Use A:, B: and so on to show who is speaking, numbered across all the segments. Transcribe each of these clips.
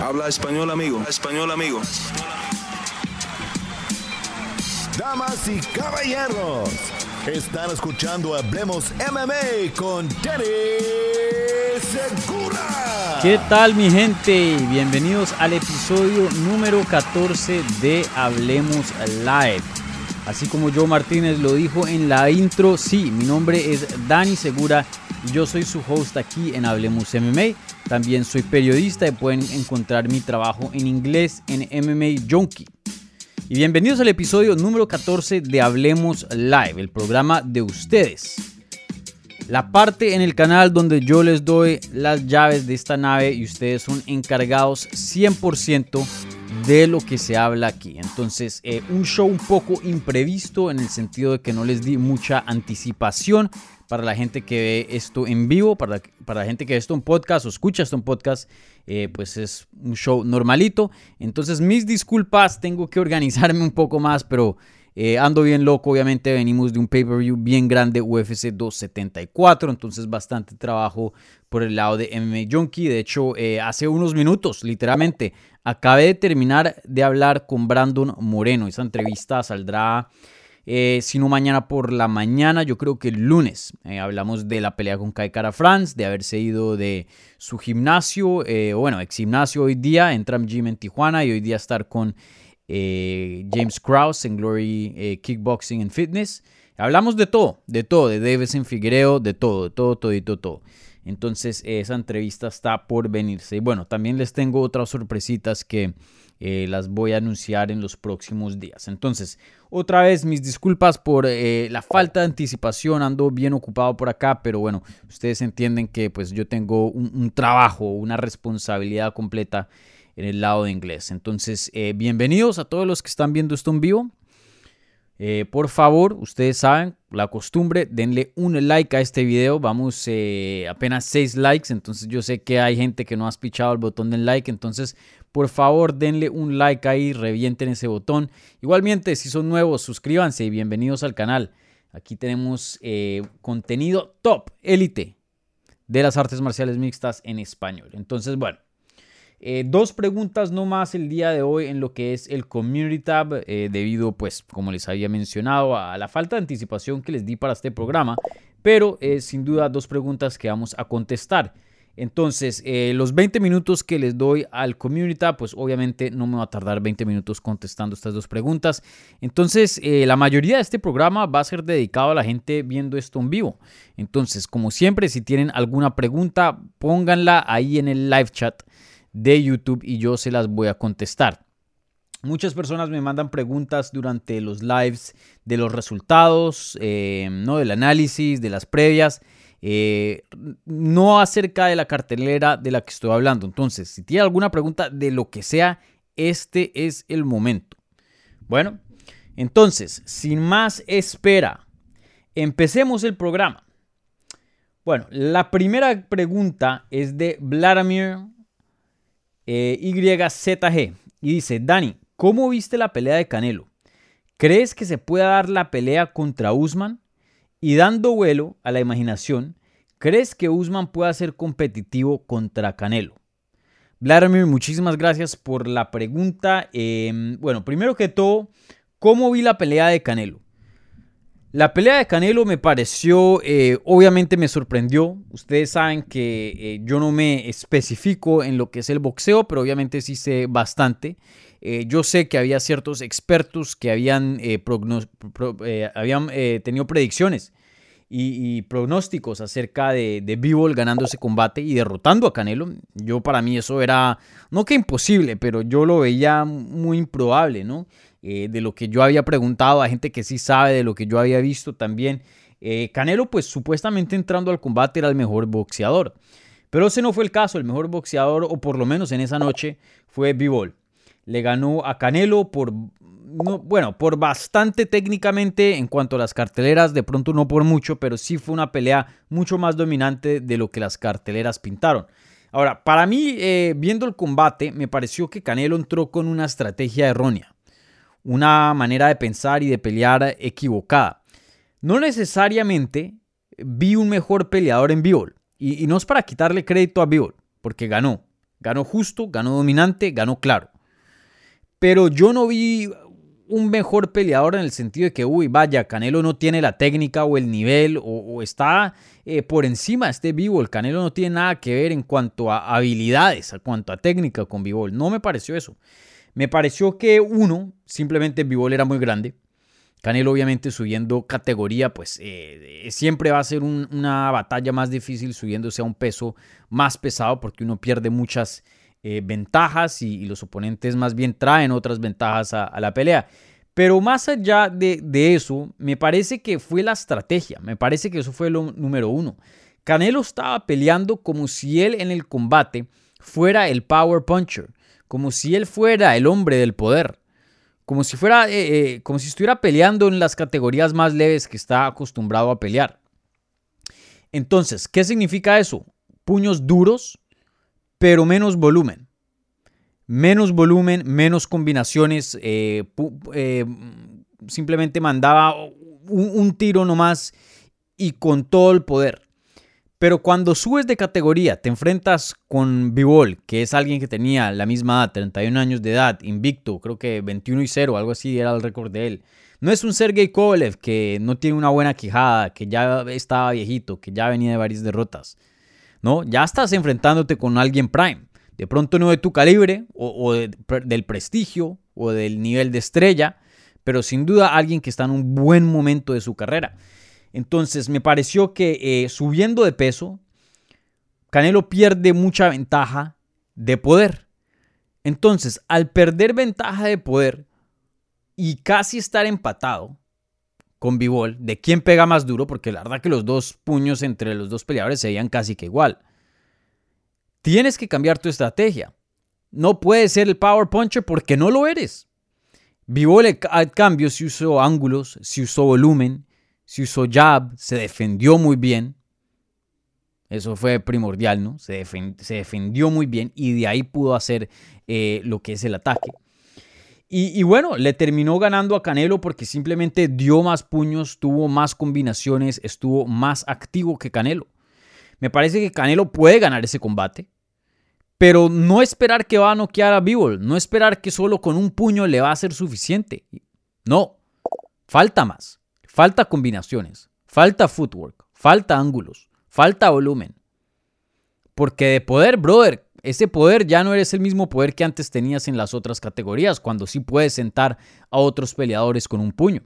A: Habla español, amigo. Español, amigo.
B: Damas y caballeros, están escuchando Hablemos MMA con Danny Segura.
C: ¿Qué tal mi gente? Bienvenidos al episodio número 14 de Hablemos Live. Así como Joe Martínez lo dijo en la intro, sí, mi nombre es Dani Segura y yo soy su host aquí en Hablemos MMA. También soy periodista y pueden encontrar mi trabajo en inglés en MMA Junkie. Y bienvenidos al episodio número 14 de Hablemos Live, el programa de ustedes. La parte en el canal donde yo les doy las llaves de esta nave y ustedes son encargados 100% de lo que se habla aquí. Entonces, eh, un show un poco imprevisto en el sentido de que no les di mucha anticipación para la gente que ve esto en vivo, para, para la gente que ve esto en podcast o escucha esto en podcast, eh, pues es un show normalito. Entonces, mis disculpas, tengo que organizarme un poco más, pero eh, ando bien loco. Obviamente, venimos de un pay-per-view bien grande, UFC 274, entonces bastante trabajo por el lado de MMA Junkie. De hecho, eh, hace unos minutos, literalmente, acabé de terminar de hablar con Brandon Moreno. Esa entrevista saldrá eh, sino mañana por la mañana, yo creo que el lunes. Eh, hablamos de la pelea con Kai Cara France, de haberse ido de su gimnasio, eh, bueno, ex gimnasio hoy día, en Tram Gym en Tijuana y hoy día estar con James Krause en Glory Kickboxing and Fitness. Hablamos de todo, de todo, de Davison Figuereo, de todo, de todo, todo, todo, todo. Entonces esa entrevista está por venirse. Y bueno, también les tengo otras sorpresitas que eh, las voy a anunciar en los próximos días. Entonces, otra vez mis disculpas por eh, la falta de anticipación, ando bien ocupado por acá, pero bueno, ustedes entienden que pues yo tengo un, trabajo, una responsabilidad completa en el lado de inglés. Entonces, eh, bienvenidos a todos los que están viendo esto en vivo. por favor, ustedes saben, la costumbre, denle un like a este video. Vamos apenas 6 likes, entonces yo sé que hay gente que no ha pichado el botón del like, entonces por favor denle un like ahí, revienten ese botón. Igualmente, si son nuevos, suscríbanse y bienvenidos al canal. Aquí tenemos eh, contenido top, élite de las artes marciales mixtas en español. Entonces, bueno, eh, dos preguntas no más el día de hoy en lo que es el Community Tab, eh, debido, pues, como les había mencionado, a la falta de anticipación que les di para este programa, pero sin duda dos preguntas que vamos a contestar. Entonces, eh, los 20 minutos que les doy al community, pues obviamente no me va a tardar 20 minutos contestando estas dos preguntas. Entonces, eh, la mayoría de este programa va a ser dedicado a la gente viendo esto en vivo. Entonces, como siempre, si tienen alguna pregunta, pónganla ahí en el live chat de YouTube y yo se las voy a contestar. Muchas personas me mandan preguntas durante los lives de los resultados, eh, ¿no? del análisis, de las previas. Eh, no acerca de la cartelera de la que estoy hablando. Entonces, si tiene alguna pregunta de lo que sea, este es el momento. Bueno, entonces, sin más espera, empecemos el programa. Bueno, la primera pregunta es de Vladimir eh, YZG y dice, Dani, ¿cómo viste la pelea de Canelo? ¿Crees que se pueda dar la pelea contra Usman? Y dando vuelo a la imaginación, ¿crees que Usman pueda ser competitivo contra Canelo? Vladimir, muchísimas gracias por la pregunta. Em, bueno, primero que todo, ¿cómo vi la pelea de Canelo? La pelea de Canelo me pareció, eh, obviamente me sorprendió. Ustedes saben que eh, yo no me especifico en lo que es el boxeo, pero obviamente sí sé bastante. Eh, yo sé que había ciertos expertos que habían, eh, eh, tenido predicciones y, pronósticos acerca de, de Bivol ganando ese combate y derrotando a Canelo. Yo para mí eso era, no que imposible, pero yo lo veía muy improbable, ¿no? de lo que yo había preguntado a gente que sí sabe, de lo que yo había visto también. Canelo pues supuestamente entrando al combate era el mejor boxeador. Pero ese no fue el caso, el mejor boxeador, o por lo menos en esa noche, fue Bivol le ganó a Canelo por, bueno, por bastante técnicamente en cuanto a las carteleras, de pronto no por mucho, pero sí fue una pelea mucho más dominante de lo que las carteleras pintaron. Ahora, para mí, eh, viendo el combate, me pareció que Canelo entró con una estrategia errónea, una manera de pensar y de pelear equivocada. No necesariamente vi un mejor peleador en Bivol, y, no es para quitarle crédito a Bivol, porque ganó, Ganó justo, ganó dominante, ganó claro. Pero yo no vi un mejor peleador en el sentido de que, uy, vaya, Canelo no tiene la técnica o el nivel o, está eh, por encima de este. El Canelo no tiene nada que ver en cuanto a habilidades, en cuanto a técnica con Bivol. No me pareció eso. Me pareció que uno, simplemente Bivol era muy grande. Canelo obviamente subiendo categoría, pues eh, siempre va a ser una batalla más difícil subiéndose a un peso más pesado porque uno pierde muchas eh, ventajas y, los oponentes más bien traen otras ventajas a, la pelea. Pero más allá de, eso, me parece que fue la estrategia, me parece que eso fue lo número uno. Canelo estaba peleando como si él en el combate fuera el power puncher, como si él fuera el hombre del poder, como si fuera, eh, eh, como si estuviera peleando en las categorías más leves que está acostumbrado a pelear. Entonces, ¿qué significa eso? Puños duros, pero menos volumen. Menos volumen, menos combinaciones. Eh, eh, simplemente mandaba un, tiro nomás y con todo el poder. Pero cuando subes de categoría, te enfrentas con Bivol, que es alguien que tenía la misma edad, 31 años de edad, invicto, creo que 21 y 0, algo así era el récord de él. No es un Sergey Kovalev que no tiene una buena quijada, que ya estaba viejito, que ya venía de varias derrotas. ¿No? Ya estás enfrentándote con alguien prime. De pronto no de tu calibre o, del prestigio o del nivel de estrella, pero sin duda alguien que está en un buen momento de su carrera. Entonces me pareció que eh, subiendo de peso, Canelo pierde mucha ventaja de poder. Entonces, al perder ventaja de poder y casi estar empatado, con Bivol de quién pega más duro, porque la verdad que los dos puños entre los dos peleadores se veían casi que igual. Tienes que cambiar tu estrategia. No puedes ser el power puncher porque no lo eres. Bivol al cambio si usó ángulos, si usó volumen, si usó jab, se defendió muy bien. Eso fue primordial, ¿no? Se, defendió muy bien y de ahí pudo hacer eh, lo que es el ataque. Y, bueno, le terminó ganando a Canelo porque simplemente dio más puños, tuvo más combinaciones, estuvo más activo que Canelo. Me parece que Canelo puede ganar ese combate, pero no esperar que va a noquear a Bivol, no esperar que solo con un puño le va a ser suficiente. No, falta más, falta combinaciones, falta footwork, falta ángulos, falta volumen. Porque de poder, brother, ese poder ya no eres el mismo poder que antes tenías en las otras categorías, cuando sí puedes sentar a otros peleadores con un puño.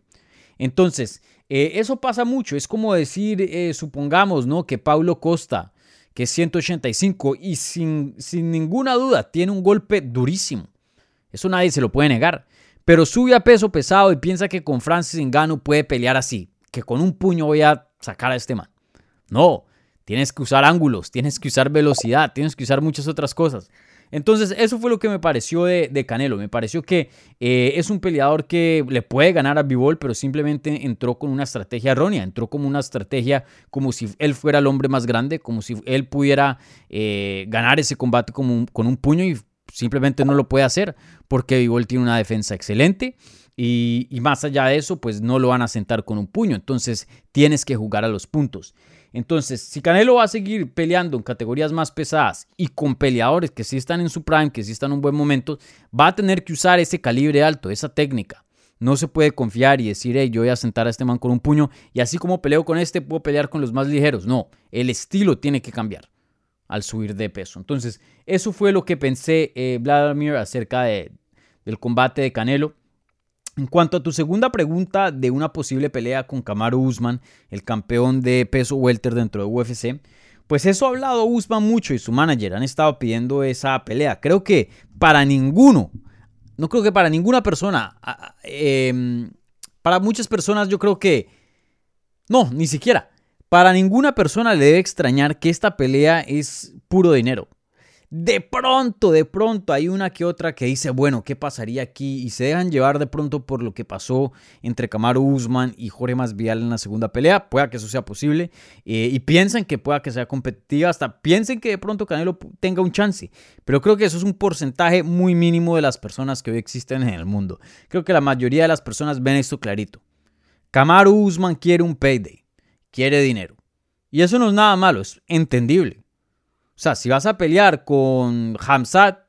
C: Entonces, eh, eso pasa mucho. Es como decir, eh, supongamos, ¿no? Que Paulo Costa, que es 185 y sin, sin ninguna duda tiene un golpe durísimo. Eso nadie se lo puede negar. Pero sube a peso pesado y piensa que con Francis Ngannou puede pelear así, que con un puño voy a sacar a este man. No, Tienes que usar ángulos, tienes que usar velocidad, tienes que usar muchas otras cosas. Entonces, eso fue lo que me pareció de, Canelo. Me pareció que eh, es un peleador que le puede ganar a Bivol, pero simplemente entró con una estrategia errónea. Entró como una estrategia como si él fuera el hombre más grande, como si él pudiera eh, ganar ese combate con un puño y simplemente no lo puede hacer porque Bivol tiene una defensa excelente. Y, y más allá de eso, pues no lo van a sentar con un puño. Entonces, tienes que jugar a los puntos. Entonces, si Canelo va a seguir peleando en categorías más pesadas y con peleadores que sí están en su prime, que sí están en un buen momento, va a tener que usar ese calibre alto, esa técnica. No se puede confiar y decir, hey, yo voy a sentar a este man con un puño y así como peleo con este, puedo pelear con los más ligeros. No, el estilo tiene que cambiar al subir de peso. Entonces, eso fue lo que pensé, eh, Vladimir, acerca de, del combate de Canelo. En cuanto a tu segunda pregunta de una posible pelea con Kamaru Usman, el campeón de peso welter dentro de UFC, pues eso ha hablado Usman mucho y su manager han estado pidiendo esa pelea. Creo que para ninguno, no creo que para ninguna persona, em, para muchas personas yo creo que, no, ni siquiera, para ninguna persona le debe extrañar que esta pelea es puro dinero. De pronto, de pronto hay una que otra que dice, bueno, ¿qué pasaría aquí? Y se dejan llevar de pronto por lo que pasó entre Camaro Usman y Jorge Masvidal en la segunda pelea. Pueda que eso sea posible. Eh, y piensen que pueda que sea competitiva. Hasta piensen que de pronto Canelo tenga un chance. Pero creo que eso es un porcentaje muy mínimo de las personas que hoy existen en el mundo. Creo que la mayoría de las personas ven esto clarito. Camaro Usman quiere un payday. Quiere dinero. Y eso no es nada malo, es entendible. O sea, si vas a pelear con Hamzat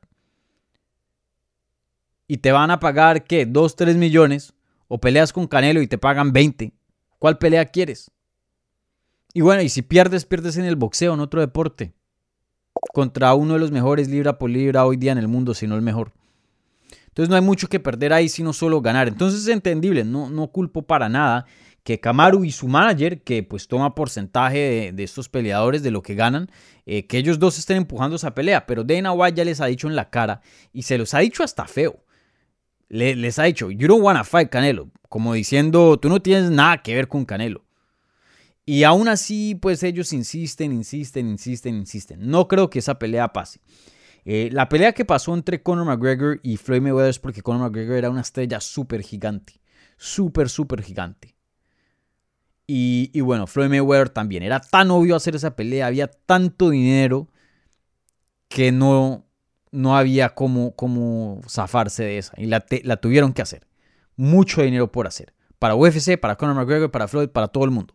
C: y te van a pagar, ¿qué? 2, 3 millones, o peleas con Canelo y te pagan 20, ¿cuál pelea quieres? Y bueno, y si pierdes, pierdes en el boxeo, en otro deporte, contra uno de los mejores libra por libra hoy día en el mundo, si no el mejor. Entonces no hay mucho que perder ahí, sino solo ganar. Entonces es entendible, no, no culpo para nada que Kamaru y su manager, que pues toma porcentaje de, estos peleadores, de lo que ganan, eh, que ellos dos estén empujando esa pelea. Pero Dana White ya les ha dicho en la cara y se los ha dicho hasta feo les ha dicho, you don't wanna fight Canelo, como diciendo, tú no tienes nada que ver con Canelo. Y aún así, pues ellos insisten, insisten, insisten, insisten. No creo que esa pelea pase. Eh, la pelea que pasó entre Conor McGregor y Floyd Mayweather es porque Conor McGregor era una estrella súper gigante. Súper, súper gigante. Y, bueno, Floyd Mayweather también. Era tan obvio hacer esa pelea, había tanto dinero que no, no había cómo, zafarse de esa. Y la, la tuvieron que hacer. Mucho dinero por hacer. Para UFC, para Conor McGregor, para Floyd, para todo el mundo.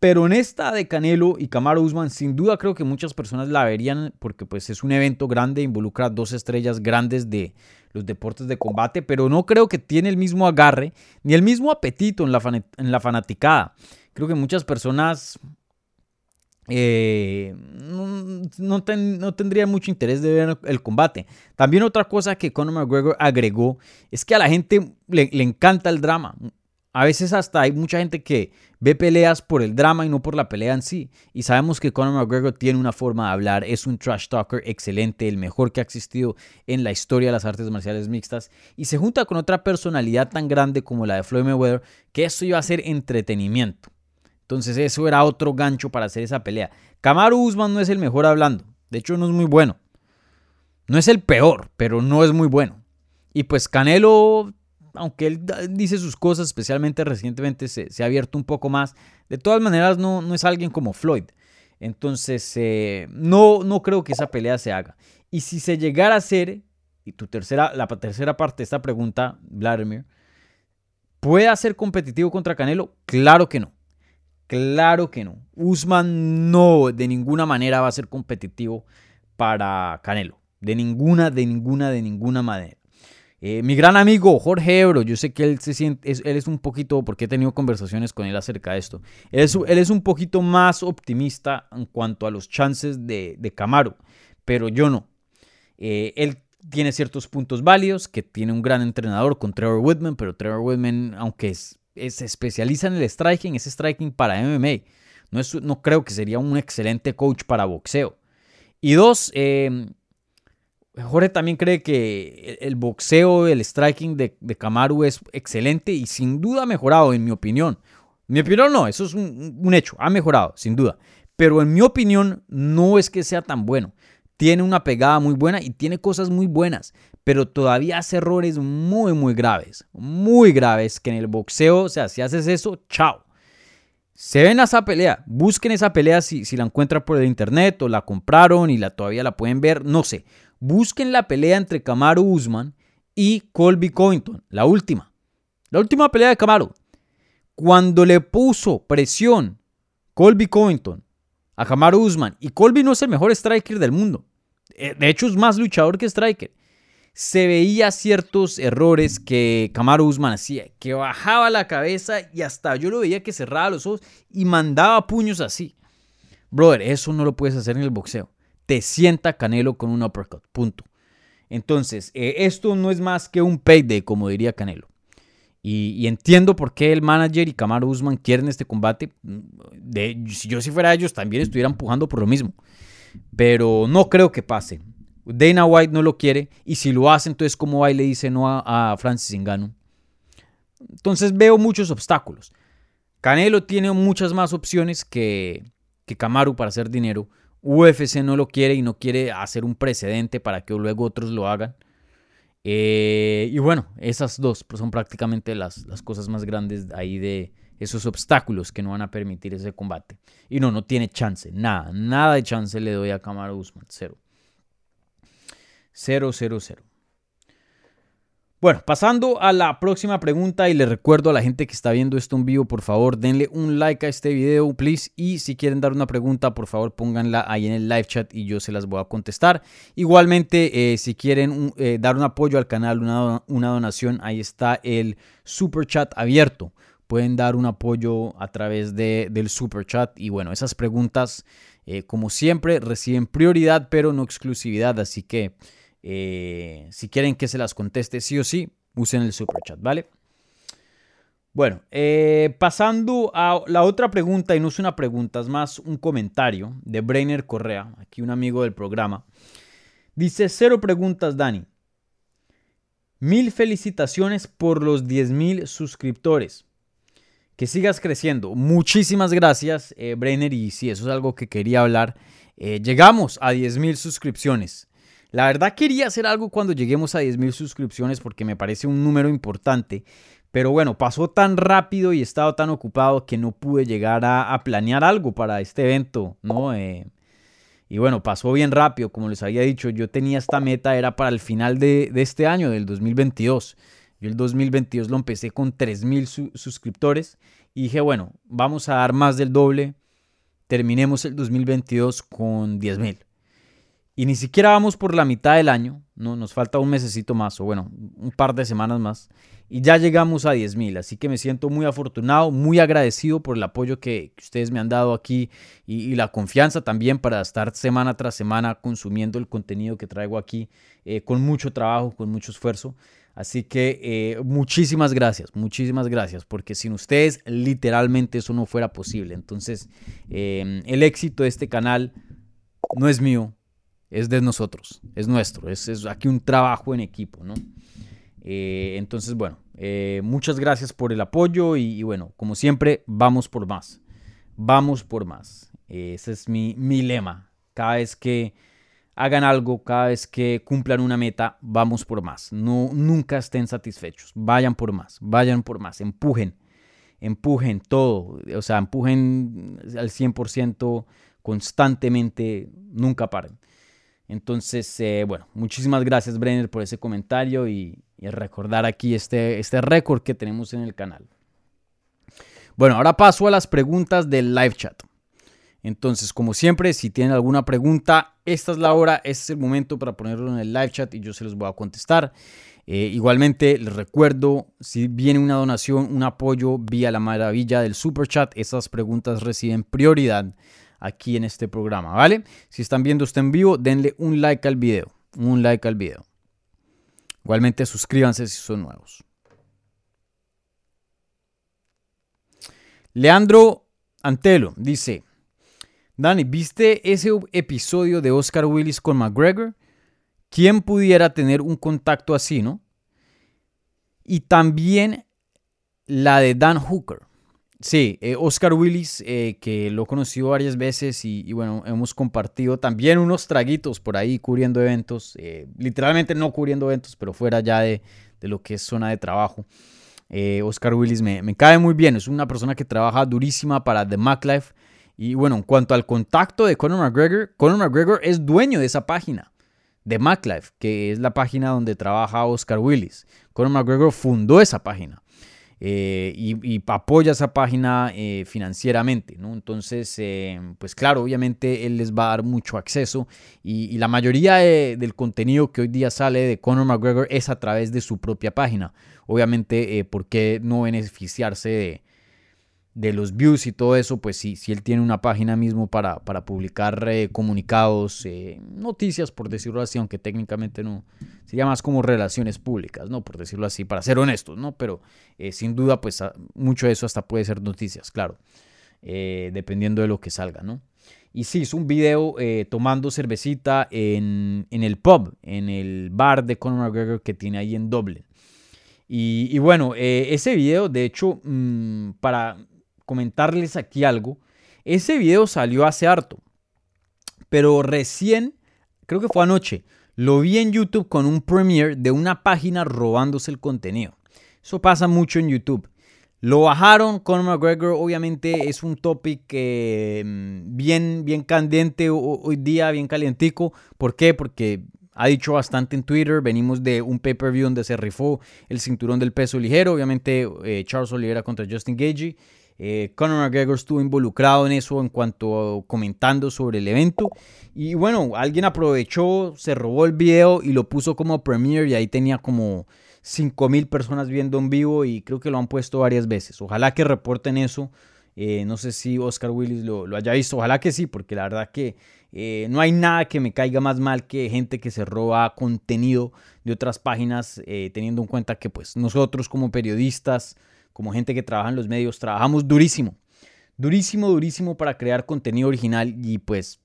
C: Pero en esta de Canelo y Camaro Usman, sin duda creo que muchas personas la verían porque pues es un evento grande, involucra dos estrellas grandes de los deportes de combate, pero no creo que tiene el mismo agarre ni el mismo apetito en la, fanaticada. Creo que muchas personas eh, no, tendría mucho interés de ver el combate. También otra cosa que Conor McGregor agregó es que a la gente le, encanta el drama. A veces hasta hay mucha gente que ve peleas por el drama y no por la pelea en sí. Y sabemos que Conor McGregor tiene una forma de hablar, es un trash talker excelente, el mejor que ha existido en la historia de las artes marciales mixtas. Y se junta con otra personalidad tan grande como la de Floyd Mayweather, que esto iba a ser entretenimiento. Entonces eso era otro gancho para hacer esa pelea. Kamaru Usman no es el mejor hablando. De hecho no es muy bueno. No es el peor, pero no es muy bueno. Y pues Canelo, aunque él dice sus cosas, especialmente recientemente se, ha abierto un poco más. De todas maneras no, no es alguien como Floyd. Entonces eh, no, no creo que esa pelea se haga. Y si se llegara a hacer, y tu tercera, la tercera parte de esta pregunta, Vladimir, ¿puede ser competitivo contra Canelo? Claro que no. Claro que no. Usman no, de ninguna manera va a ser competitivo para Canelo. De ninguna, de ninguna, de ninguna manera. Eh, mi gran amigo Jorge Ebro, yo sé que él se siente, él es un poquito, porque he tenido conversaciones con él acerca de esto, él es, un poquito más optimista en cuanto a los chances de, Camaro, pero yo no. Eh, él tiene ciertos puntos válidos, que tiene un gran entrenador con Trevor Whitman, pero Trevor Whitman, aunque es, se especializa en el striking, es striking para MMA. No, es, no creo que sería un excelente coach para boxeo. Y dos, eh, Jorge también cree que el boxeo, el striking de, de Kamaru es excelente y sin duda ha mejorado, en mi opinión. Mi opinión no, eso es un, un hecho, ha mejorado, sin duda. Pero en mi opinión no es que sea tan bueno. Tiene una pegada muy buena y tiene cosas muy buenas pero todavía hace errores muy, muy graves, muy graves, que en el boxeo, o sea, si haces eso, chao. Se ven esa pelea, busquen esa pelea si, si la encuentran por el internet o la compraron y la, todavía la pueden ver, no sé. Busquen la pelea entre Camaro Usman y Colby Covington, la última. La última pelea de Camaro. Cuando le puso presión Colby Covington a Camaro Usman, y Colby no es el mejor striker del mundo. Eh, de hecho, es más luchador que striker se veía ciertos errores que Camaro Usman hacía, que bajaba la cabeza y hasta yo lo veía que cerraba los ojos y mandaba puños así. Brother, eso no lo puedes hacer en el boxeo. Sienta Canelo con un uppercut, punto. Entonces, eh, esto no es más que un payday, como diría Canelo. Y, entiendo por qué el manager y Camaro Usman quieren este combate. De, si yo si fuera ellos, también estuviera empujando por lo mismo. Pero no creo que pase. Dana White no lo quiere y si lo hace, entonces ¿cómo va y le dice no a, Francis Ngannou? Entonces veo muchos obstáculos. Canelo tiene muchas más opciones que, que Kamaru para hacer dinero. UFC no lo quiere y no quiere hacer un precedente para que luego otros lo hagan. Eh, y bueno, esas dos son prácticamente las, las cosas más grandes ahí de esos obstáculos que no van a permitir ese combate. Y no, no tiene chance, nada, nada de chance le doy a Kamaru Usman, cero. 000. Bueno, pasando a la próxima pregunta y le recuerdo a la gente que está viendo esto en vivo, por favor, denle un like a este video, please. Y si quieren dar una pregunta, por favor, pónganla ahí en el live chat y yo se las voy a contestar. Igualmente, eh, si quieren eh, dar un apoyo al canal, una, una donación, ahí está el super chat abierto. Pueden dar un apoyo a través de, del super chat. Y bueno, esas preguntas, eh, como siempre, reciben prioridad, pero no exclusividad. Así que... Eh, si quieren que se las conteste sí o sí, usen el super chat, ¿vale? Bueno, eh, pasando a la otra pregunta, y no es una pregunta, es más un comentario de Brainer Correa, aquí un amigo del programa. Dice, cero preguntas, Dani. Mil felicitaciones por los 10 mil suscriptores. Que sigas creciendo. Muchísimas gracias, eh, Brainer. Y sí, eso es algo que quería hablar. llegamos a 10 mil suscripciones. La verdad quería hacer algo cuando lleguemos a 10.000 suscripciones porque me parece un número importante. Pero bueno, pasó tan rápido y he estado tan ocupado que no pude llegar a, planear algo para este evento, ¿no? Eh, y bueno, pasó bien rápido, como les había dicho, yo tenía esta meta, era para el final de, este año, del 2022. Yo el 2022 lo empecé con 3.000 suscriptores y dije, bueno, vamos a dar más del doble, terminemos el 2022 con 10.000. Y ni siquiera vamos por la mitad del año, ¿no? nos falta un mesecito más, o bueno, un par de semanas más, y ya llegamos a 10 mil. Así que me siento muy afortunado, muy agradecido por el apoyo que ustedes me han dado aquí y, la confianza también para estar semana tras semana consumiendo el contenido que traigo aquí eh, con mucho trabajo, con mucho esfuerzo. Así que eh, muchísimas gracias, muchísimas gracias, porque sin ustedes literalmente eso no fuera posible. Entonces, eh, el éxito de este canal no es mío, es de nosotros, es nuestro, es, aquí un trabajo en equipo, ¿no? Eh, entonces, bueno, eh, muchas gracias por el apoyo y, bueno, como siempre, vamos por más, vamos por más. ese es mi, mi lema. Cada vez que hagan algo, cada vez que cumplan una meta, vamos por más. No, nunca estén satisfechos, vayan por más, vayan por más, empujen, empujen todo, o sea, empujen al 100% constantemente, nunca paren. Entonces, eh, bueno, muchísimas gracias Brenner por ese comentario y, recordar aquí este, este récord que tenemos en el canal. Bueno, ahora paso a las preguntas del live chat. Entonces, como siempre, si tienen alguna pregunta, esta es la hora, este es el momento para ponerlo en el live chat y yo se los voy a contestar. Eh, igualmente, les recuerdo, si viene una donación, un apoyo vía la maravilla del super chat, esas preguntas reciben prioridad aquí en este programa, ¿vale? Si están viendo esto en vivo, denle un like al video, un like al video. Igualmente suscríbanse si son nuevos. Leandro Antelo dice, Dani, ¿viste ese episodio de Oscar Willis con McGregor? ¿Quién pudiera tener un contacto así, no? Y también la de Dan Hooker. Sí, eh, Oscar Willis, eh, que lo he conocido varias veces y, bueno, hemos compartido también unos traguitos por ahí cubriendo eventos, eh, literalmente no cubriendo eventos, pero fuera ya de, lo que es zona de trabajo. Oscar Willis me, me, cae muy bien, es una persona que trabaja durísima para The MacLife. Y bueno, en cuanto al contacto de Conor McGregor, Conor McGregor es dueño de esa página, de MacLife, que es la página donde trabaja Oscar Willis. Conor McGregor fundó esa página. Eh, y, apoya esa página eh, financieramente, ¿no? Entonces, eh, pues claro, obviamente él les va a dar mucho acceso y, la mayoría del contenido que hoy día sale de Conor McGregor es a través de su propia página. Obviamente, ¿por qué no beneficiarse de, de los views y todo eso, pues sí, si él tiene una página mismo para, para publicar eh, comunicados, eh, noticias, por decirlo así, aunque técnicamente no, sería más como relaciones públicas, ¿no? Por decirlo así, para ser honestos, ¿no? Pero eh, sin duda, pues mucho de eso hasta puede ser noticias, claro, dependiendo de lo que salga, ¿no? Y sí, es un video tomando cervecita en, en, el pub, en el bar de Conor McGregor que tiene ahí en Dublin. Y, bueno, ese video, de hecho, mm, para comentarles aquí algo. Ese video salió hace harto, pero recién, creo que fue anoche, lo vi en YouTube con un premiere de una página robándose el contenido. Eso pasa mucho en YouTube. Lo bajaron, con McGregor obviamente es un topic mm, bien, bien candente hoy día, bien calientico. ¿Por qué? Porque ha dicho bastante en Twitter. Venimos de un pay-per-view donde se rifó el cinturón del peso ligero. Obviamente, eh, Charles Oliveira contra Justin Gagey. Eh, Conor McGregor estuvo involucrado en eso en cuanto comentando sobre el evento. Y bueno, alguien aprovechó, se robó el video y lo puso como premiere y ahí tenía como 5000 personas viendo en vivo y creo que lo han puesto varias veces. Ojalá que reporten eso. Eh, no sé si Oscar Willis lo, haya visto. Ojalá que sí, porque la verdad que eh, no hay nada que me caiga más mal que gente que se roba contenido de otras páginas, teniendo en cuenta que pues nosotros como periodistas como gente que trabaja en los medios, trabajamos durísimo, durísimo, durísimo para crear contenido original y pues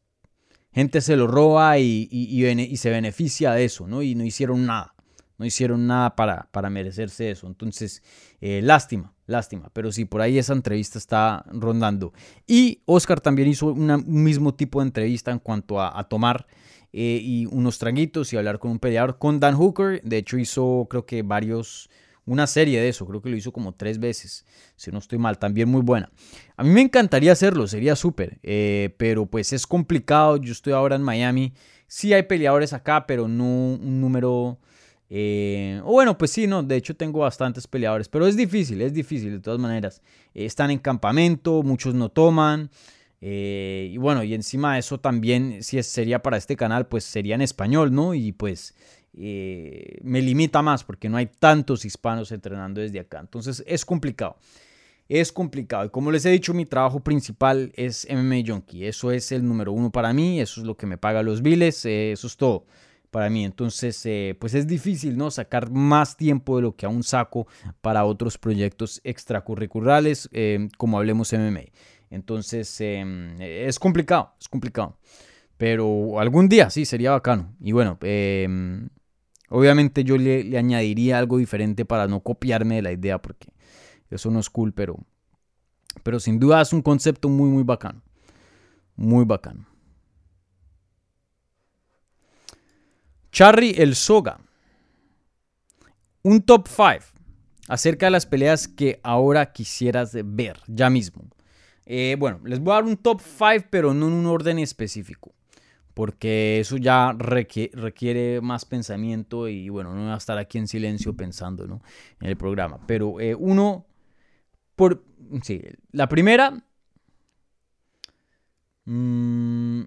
C: gente se lo roba y, y, se beneficia de eso, ¿no? Y no hicieron nada, no hicieron nada para, para merecerse eso. Entonces, eh, lástima, lástima, pero sí, por ahí esa entrevista está rondando. Y Oscar también hizo un mismo tipo de entrevista en cuanto a, tomar eh, y unos traguitos y hablar con un peleador, con Dan Hooker. De hecho, hizo creo que varios una serie de eso, creo que lo hizo como tres veces, si no estoy mal, también muy buena. A mí me encantaría hacerlo, sería súper, eh, pero pues es complicado, yo estoy ahora en Miami, sí hay peleadores acá, pero no un número... Eh, o bueno, pues sí, no, de hecho tengo bastantes peleadores, pero es difícil, es difícil de todas maneras. están en campamento, muchos no toman. Eh, y bueno, y encima de eso también, si sería para este canal, pues sería en español, ¿no? Y pues eh, me limita más porque no hay tantos hispanos entrenando desde acá. Entonces es complicado. Es complicado. Y como les he dicho, mi trabajo principal es MMA Junkie. Eso es el número uno para mí. Eso es lo que me paga los biles. Eh, eso es todo para mí. Entonces, eh, pues es difícil, ¿no? Sacar más tiempo de lo que aún saco para otros proyectos extracurriculares, como hablemos MMA. Entonces, es complicado, es complicado. Pero algún día sí, sería bacano. Y bueno, Obviamente yo le, añadiría algo diferente para no copiarme de la idea porque eso no es cool, pero, pero sin duda es un concepto muy, muy bacano. Muy bacano. Charry el Soga. Un top 5 acerca de las peleas que ahora quisieras ver ya mismo. Eh, bueno, les voy a dar un top 5, pero no en un orden específico porque eso ya requiere, más pensamiento y bueno, no voy a estar aquí en silencio pensando en el programa. Pero eh, uno, por, sí, la primera, mm,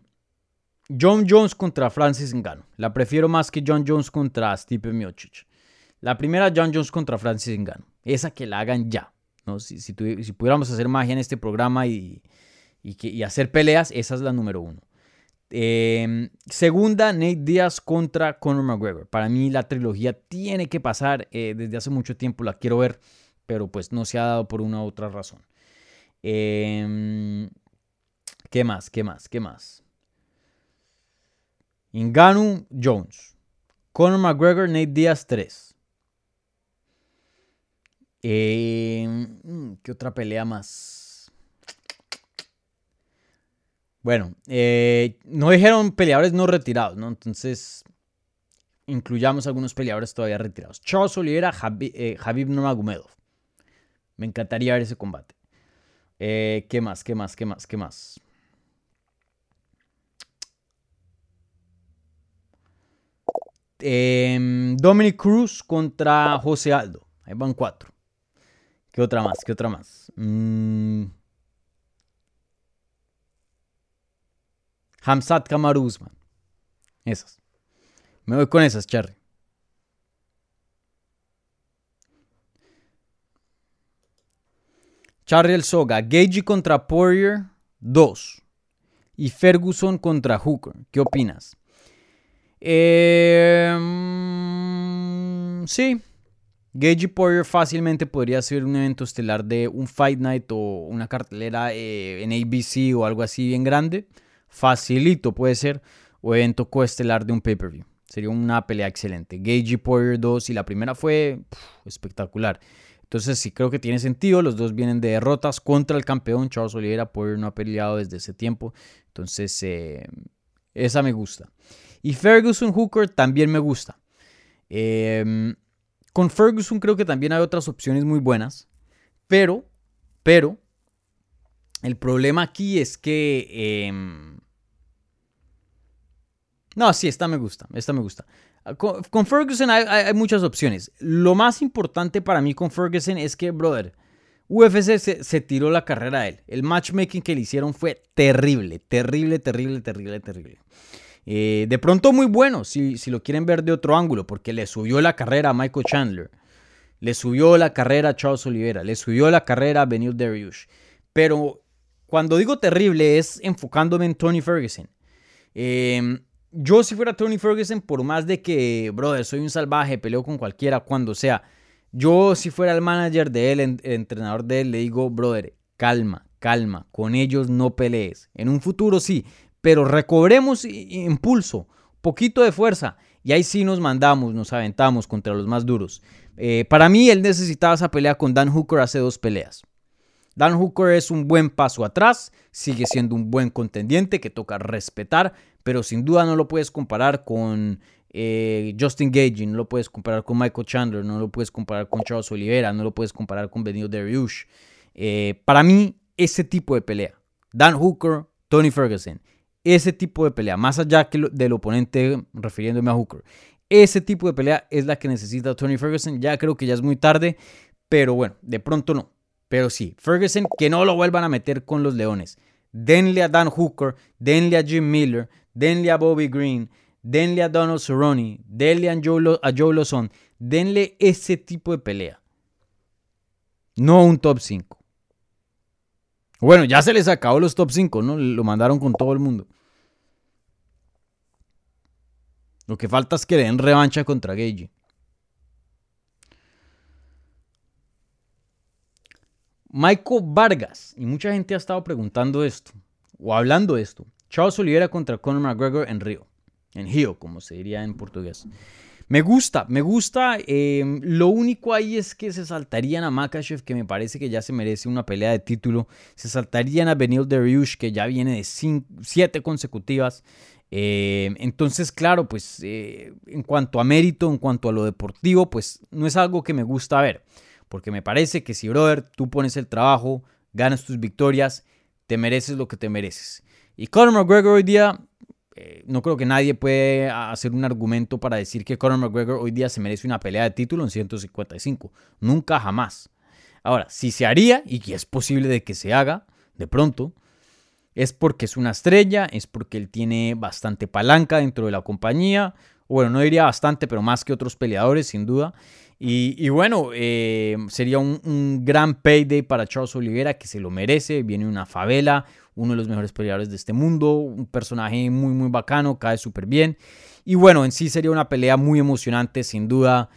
C: John Jones contra Francis Ngannou. La prefiero más que John Jones contra Stipe Miocic. La primera, John Jones contra Francis Ngannou. Esa que la hagan ya. ¿no? Si, si, pudiéramos hacer magia en este programa y, y hacer peleas, esa es la número uno. Em, segunda, Nate Diaz contra Conor McGregor. Para mí la trilogía tiene que pasar. Eh, desde hace mucho tiempo la quiero ver, pero pues no se ha dado por una u otra razón. Em, ¿Qué más? ¿Qué más? ¿Qué más? Inganu Jones. Conor McGregor, Nate Diaz 3. Em, ¿Qué otra pelea más? Bueno, eh, no dijeron peleadores no retirados, ¿no? Entonces, incluyamos algunos peleadores todavía retirados. Charles Oliveira, Habib, eh, Nurmagomedov. Me encantaría ver ese combate. Eh, ¿Qué más? ¿Qué más? ¿Qué más? ¿Qué más? Em, Dominic Cruz contra José Aldo. Ahí van cuatro. ¿Qué otra más? ¿Qué otra más? Mmm... Hamzat Kamaru Usman. Esas. Me voy con esas, Charlie. Charlie el Soga. Gagey contra Poirier 2. Y Ferguson contra Hooker. ¿Qué opinas? Eh, sí. Gage Poirier fácilmente podría ser un evento estelar de un Fight Night o una cartelera eh, en ABC o algo así bien grande facilito puede ser, o evento coestelar de un pay-per-view. Sería una pelea excelente. Gage Poirier 2 y la primera fue espectacular. Entonces sí creo que tiene sentido. Los dos vienen de derrotas contra el campeón Charles Oliveira. Poirier no ha peleado desde ese tiempo. Entonces eh, esa me gusta. Y Ferguson Hooker también me gusta. Em, con Ferguson creo que también hay otras opciones muy buenas. Pero, pero, el problema aquí es que em, No, sí, esta me gusta, esta me gusta. Ah, con, Ferguson hay, muchas opciones. Lo más importante para mí con Ferguson es que, brother, UFC se, tiró la carrera a él. El matchmaking que le hicieron fue terrible, terrible, terrible, terrible, terrible. Eh, de pronto muy bueno, si, si lo quieren ver de otro ángulo, porque le subió la carrera a Michael Chandler. Le subió la carrera a Charles Oliveira, le subió la carrera a Benil Dariush. Pero cuando digo terrible es enfocándome en Tony Ferguson. Em, yo si fuera Tony Ferguson, por más de que, brother, soy un salvaje, peleo con cualquiera, cuando sea, yo si fuera el manager de él, el entrenador de él, le digo, brother, calma, calma, con ellos no pelees. En un futuro sí, pero recobremos impulso, poquito de fuerza, y ahí sí nos mandamos, nos aventamos contra los más duros. Eh, para mí, él necesitaba esa pelea con Dan Hooker hace dos peleas. Dan Hooker es un buen paso atrás, sigue siendo un buen contendiente que toca respetar, pero sin duda no lo puedes comparar con eh, Justin Gage, no lo puedes comparar con Michael Chandler, no lo puedes comparar con Charles Oliveira, no lo puedes comparar con Benito Dariush. Eh, para mí, ese tipo de pelea, Dan Hooker, Tony Ferguson, ese tipo de pelea, más allá que del oponente refiriéndome a Hooker, ese tipo de pelea es la que necesita Tony Ferguson. Ya creo que ya es muy tarde, pero bueno, de pronto no. Pero sí, Ferguson, que no lo vuelvan a meter con los Leones. Denle a Dan Hooker, denle a Jim Miller, denle a Bobby Green, denle a Donald Cerrone, denle a Joe, a Joe Lozon, denle ese tipo de pelea. No un top 5. Bueno, ya se les acabó los top 5, ¿no? Lo mandaron con todo el mundo. Lo que falta es que den revancha contra Gage. Michael Vargas, y mucha gente ha estado preguntando esto, o hablando de esto. Charles Oliveira contra Conor McGregor en Río, en Rio, como se diría en portugués. Me gusta, me gusta. Em, lo único ahí es que se saltarían a Makachev, que me parece que ya se merece una pelea de título. Se saltarían a Benil Dariush, que ya viene de siete consecutivas. Eh, entonces, claro, pues eh, en cuanto a mérito, en cuanto a lo deportivo, pues no es algo que me gusta ver. Porque me parece que si, brother, tú pones el trabajo, ganas tus victorias, te mereces lo que te mereces. Y Conor McGregor hoy día, eh, no creo que nadie puede hacer un argumento para decir que Conor McGregor hoy día se merece una pelea de título en 155. Nunca, jamás. Ahora, si se haría, y es posible de que se haga, de pronto, es porque es una estrella, es porque él tiene bastante palanca dentro de la compañía. Bueno, no diría bastante, pero más que otros peleadores, sin duda. Y, bueno, eh, sería un, gran payday para Charles Oliveira, que se lo merece. Viene una favela, uno de los mejores peleadores de este mundo, un personaje muy, muy bacano, cae súper bien. Y bueno, en sí sería una pelea muy emocionante, sin duda.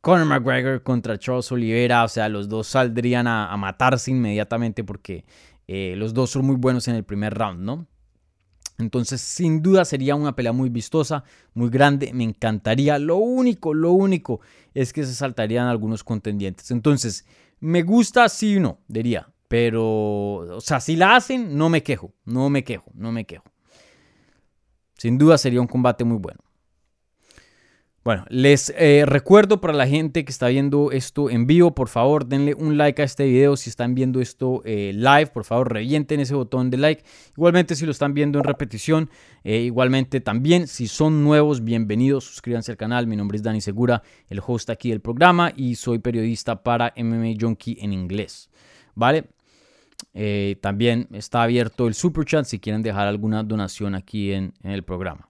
C: Conor McGregor contra Charles Oliveira, o sea, los dos saldrían a matarse inmediatamente porque eh, los dos son muy buenos en el primer round, ¿no? Entonces, sin duda sería una pelea muy vistosa, muy grande, me encantaría. Lo único, lo único es que se saltarían algunos contendientes. Entonces, me gusta sí o no, diría. Pero, o sea, si la hacen, no me quejo, no me quejo, no me quejo. Sin duda sería un combate muy bueno. Bueno, les eh, recuerdo para la gente que está viendo esto en vivo, por favor denle un like a este video. Si están viendo esto eh, live, por favor revienten ese botón de like. Igualmente si lo están viendo en repetición, eh, igualmente también si son nuevos, bienvenidos, suscríbanse al canal. Mi nombre es Dani Segura, el host aquí del programa y soy periodista para MMA Junkie en inglés. ¿Vale? también está abierto el super chat si quieren dejar alguna donación aquí en el programa.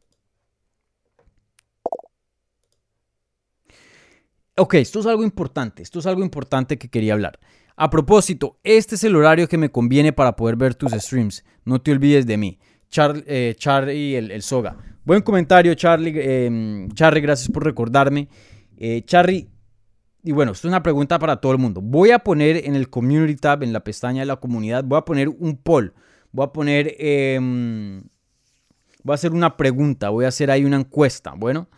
C: Ok, esto es algo importante, esto es algo importante que quería hablar. A propósito, este es el horario que me conviene para poder ver tus streams. No te olvides de mí. Eh, Charlie, el, Soga. Buen comentario, Charlie. Eh, Charlie, gracias por recordarme. Eh, Charlie, y bueno, esto es una pregunta para todo el mundo. Voy a poner en el Community Tab, en la pestaña de la comunidad, voy a poner un poll. Voy a poner, em, voy a hacer una pregunta, voy a hacer ahí una encuesta. Bueno,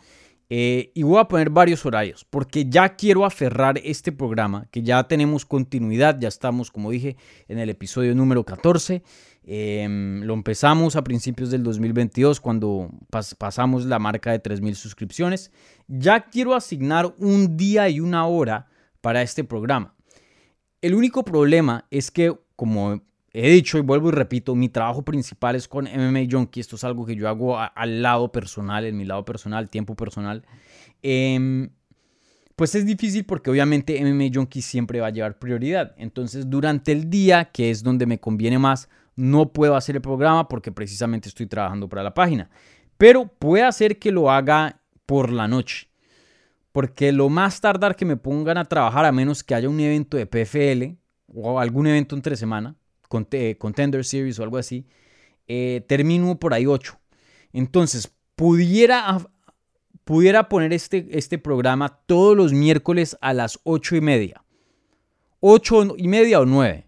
C: eh, y voy a poner varios horarios porque ya quiero aferrar este programa, que ya tenemos continuidad, ya estamos, como dije, en el episodio número 14. Em, lo empezamos a principios del 2022 cuando pasamos la marca de 3.000 suscripciones. Ya quiero asignar un día y una hora para este programa. El único problema es que como he dicho y vuelvo y repito, mi trabajo principal es con MMA Junkie. Esto es algo que yo hago al lado personal, en mi lado personal, tiempo personal. Em, pues es difícil porque obviamente MMA Junkie siempre va a llevar prioridad. Entonces, durante el día, que es donde me conviene más, no puedo hacer el programa porque precisamente estoy trabajando para la página. Pero puede hacer que lo haga por la noche. Porque lo más tardar que me pongan a trabajar, a menos que haya un evento de PFL o algún evento entre semana, Contender Series o algo así, eh, termino por ahí 8. Entonces, pudiera, pudiera poner este, este programa todos los miércoles a las 8 y media. 8 y media o 9.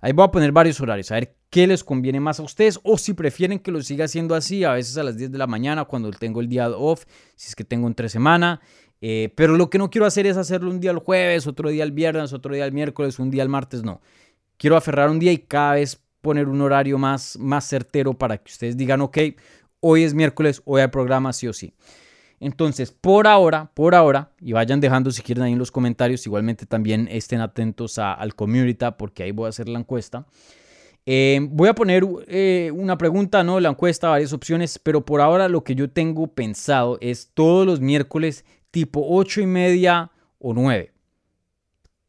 C: Ahí voy a poner varios horarios, a ver qué les conviene más a ustedes o si prefieren que lo siga haciendo así, a veces a las 10 de la mañana cuando tengo el día off, si es que tengo entre semana. Eh, pero lo que no quiero hacer es hacerlo un día el jueves, otro día el viernes, otro día el miércoles, un día el martes, no. Quiero aferrar un día y cada vez poner un horario más, más certero para que ustedes digan, ok, hoy es miércoles, hoy hay programa sí o sí. Entonces, por ahora, por ahora, y vayan dejando si quieren ahí en los comentarios, igualmente también estén atentos al community porque ahí voy a hacer la encuesta. Eh, voy a poner eh, una pregunta, ¿no? La encuesta, varias opciones, pero por ahora lo que yo tengo pensado es todos los miércoles tipo 8 y media o 9.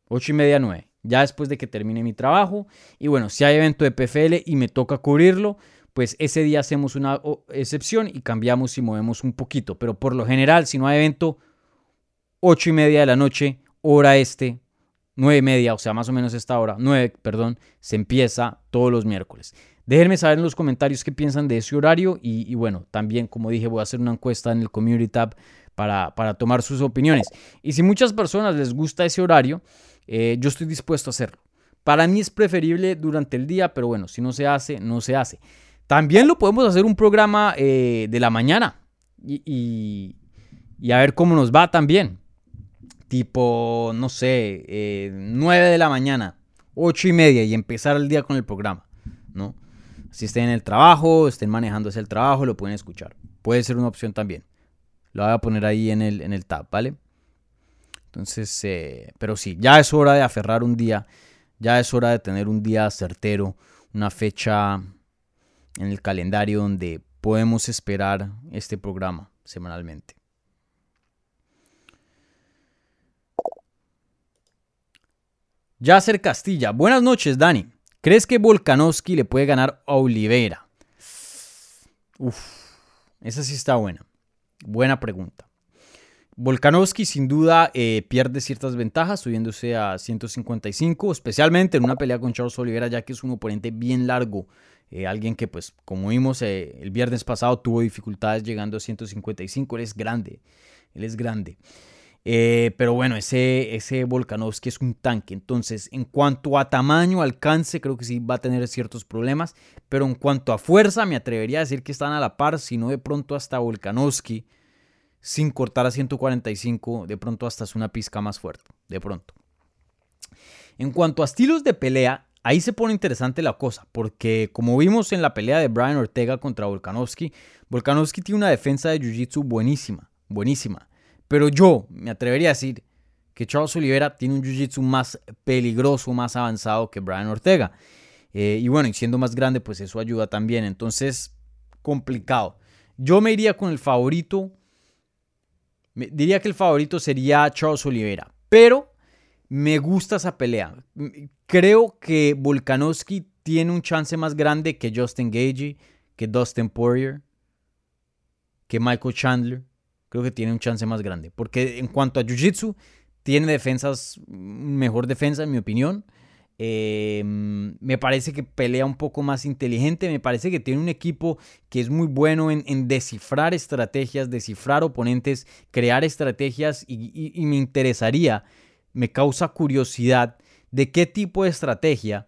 C: 8 y media, 9. Ya después de que termine mi trabajo. Y bueno, si hay evento de PFL y me toca cubrirlo, pues ese día hacemos una excepción y cambiamos y movemos un poquito. Pero por lo general, si no hay evento, 8 y media de la noche, hora este, 9 y media, o sea, más o menos esta hora, 9, perdón, se empieza todos los miércoles. Déjenme saber en los comentarios qué piensan de ese horario y, y bueno, también como dije voy a hacer una encuesta en el Community Tab para, tomar sus opiniones. Y si muchas personas les gusta ese horario, eh, yo estoy dispuesto a hacerlo. Para mí es preferible durante el día, pero bueno, si no se hace, no se hace. También lo podemos hacer un programa eh, de la mañana y, a ver cómo nos va también. Tipo, no sé, eh, 9 de la mañana, 8 y media y empezar el día con el programa, ¿no? Si estén en el trabajo, estén manejando el trabajo, lo pueden escuchar. Puede ser una opción también. Lo voy a poner ahí en el, en el tab, ¿vale? Entonces, eh, pero sí, ya es hora de aferrar un día, ya es hora de tener un día certero, una fecha en el calendario donde podemos esperar este programa semanalmente. Yacer Castilla, buenas noches, Dani. ¿Crees que Volkanovski le puede ganar a Oliveira? Uf, esa sí está buena. Buena pregunta. Volkanovski sin duda eh, pierde ciertas ventajas subiéndose a 155, especialmente en una pelea con Charles Oliveira ya que es un oponente bien largo, eh, alguien que pues como vimos eh, el viernes pasado tuvo dificultades llegando a 155, él es grande, él es grande. pero bueno, ese, ese Volkanovski es un tanque. Entonces, en cuanto a tamaño, alcance, creo que sí va a tener ciertos problemas. Pero en cuanto a fuerza, me atrevería a decir que están a la par, si no de pronto hasta Volkanovski sin cortar a 145, de pronto hasta es una pizca más fuerte, de pronto. En cuanto a estilos de pelea, ahí se pone interesante la cosa, porque como vimos en la pelea de Brian Ortega contra Volkanovski, Volkanovski tiene una defensa de Jiu-Jitsu buenísima, buenísima. Pero yo me atrevería a decir que Charles Oliveira tiene un Jiu-Jitsu más peligroso, más avanzado que Brian Ortega. Eh, y bueno, y siendo más grande, pues eso ayuda también. Entonces, complicado. Yo me iría con el favorito Diría que el favorito sería Charles Oliveira, pero me gusta esa pelea. Creo que Volkanovski tiene un chance más grande que Justin Gage, que Dustin Poirier, que Michael Chandler. Creo que tiene un chance más grande. Porque en cuanto a Jiu-Jitsu, tiene defensas, mejor defensa en mi opinión. Em, me parece que pelea un poco más inteligente, me parece que tiene un equipo que es muy bueno en, descifrar estrategias, descifrar oponentes, crear estrategias y, me interesaría, me causa curiosidad de qué tipo de estrategia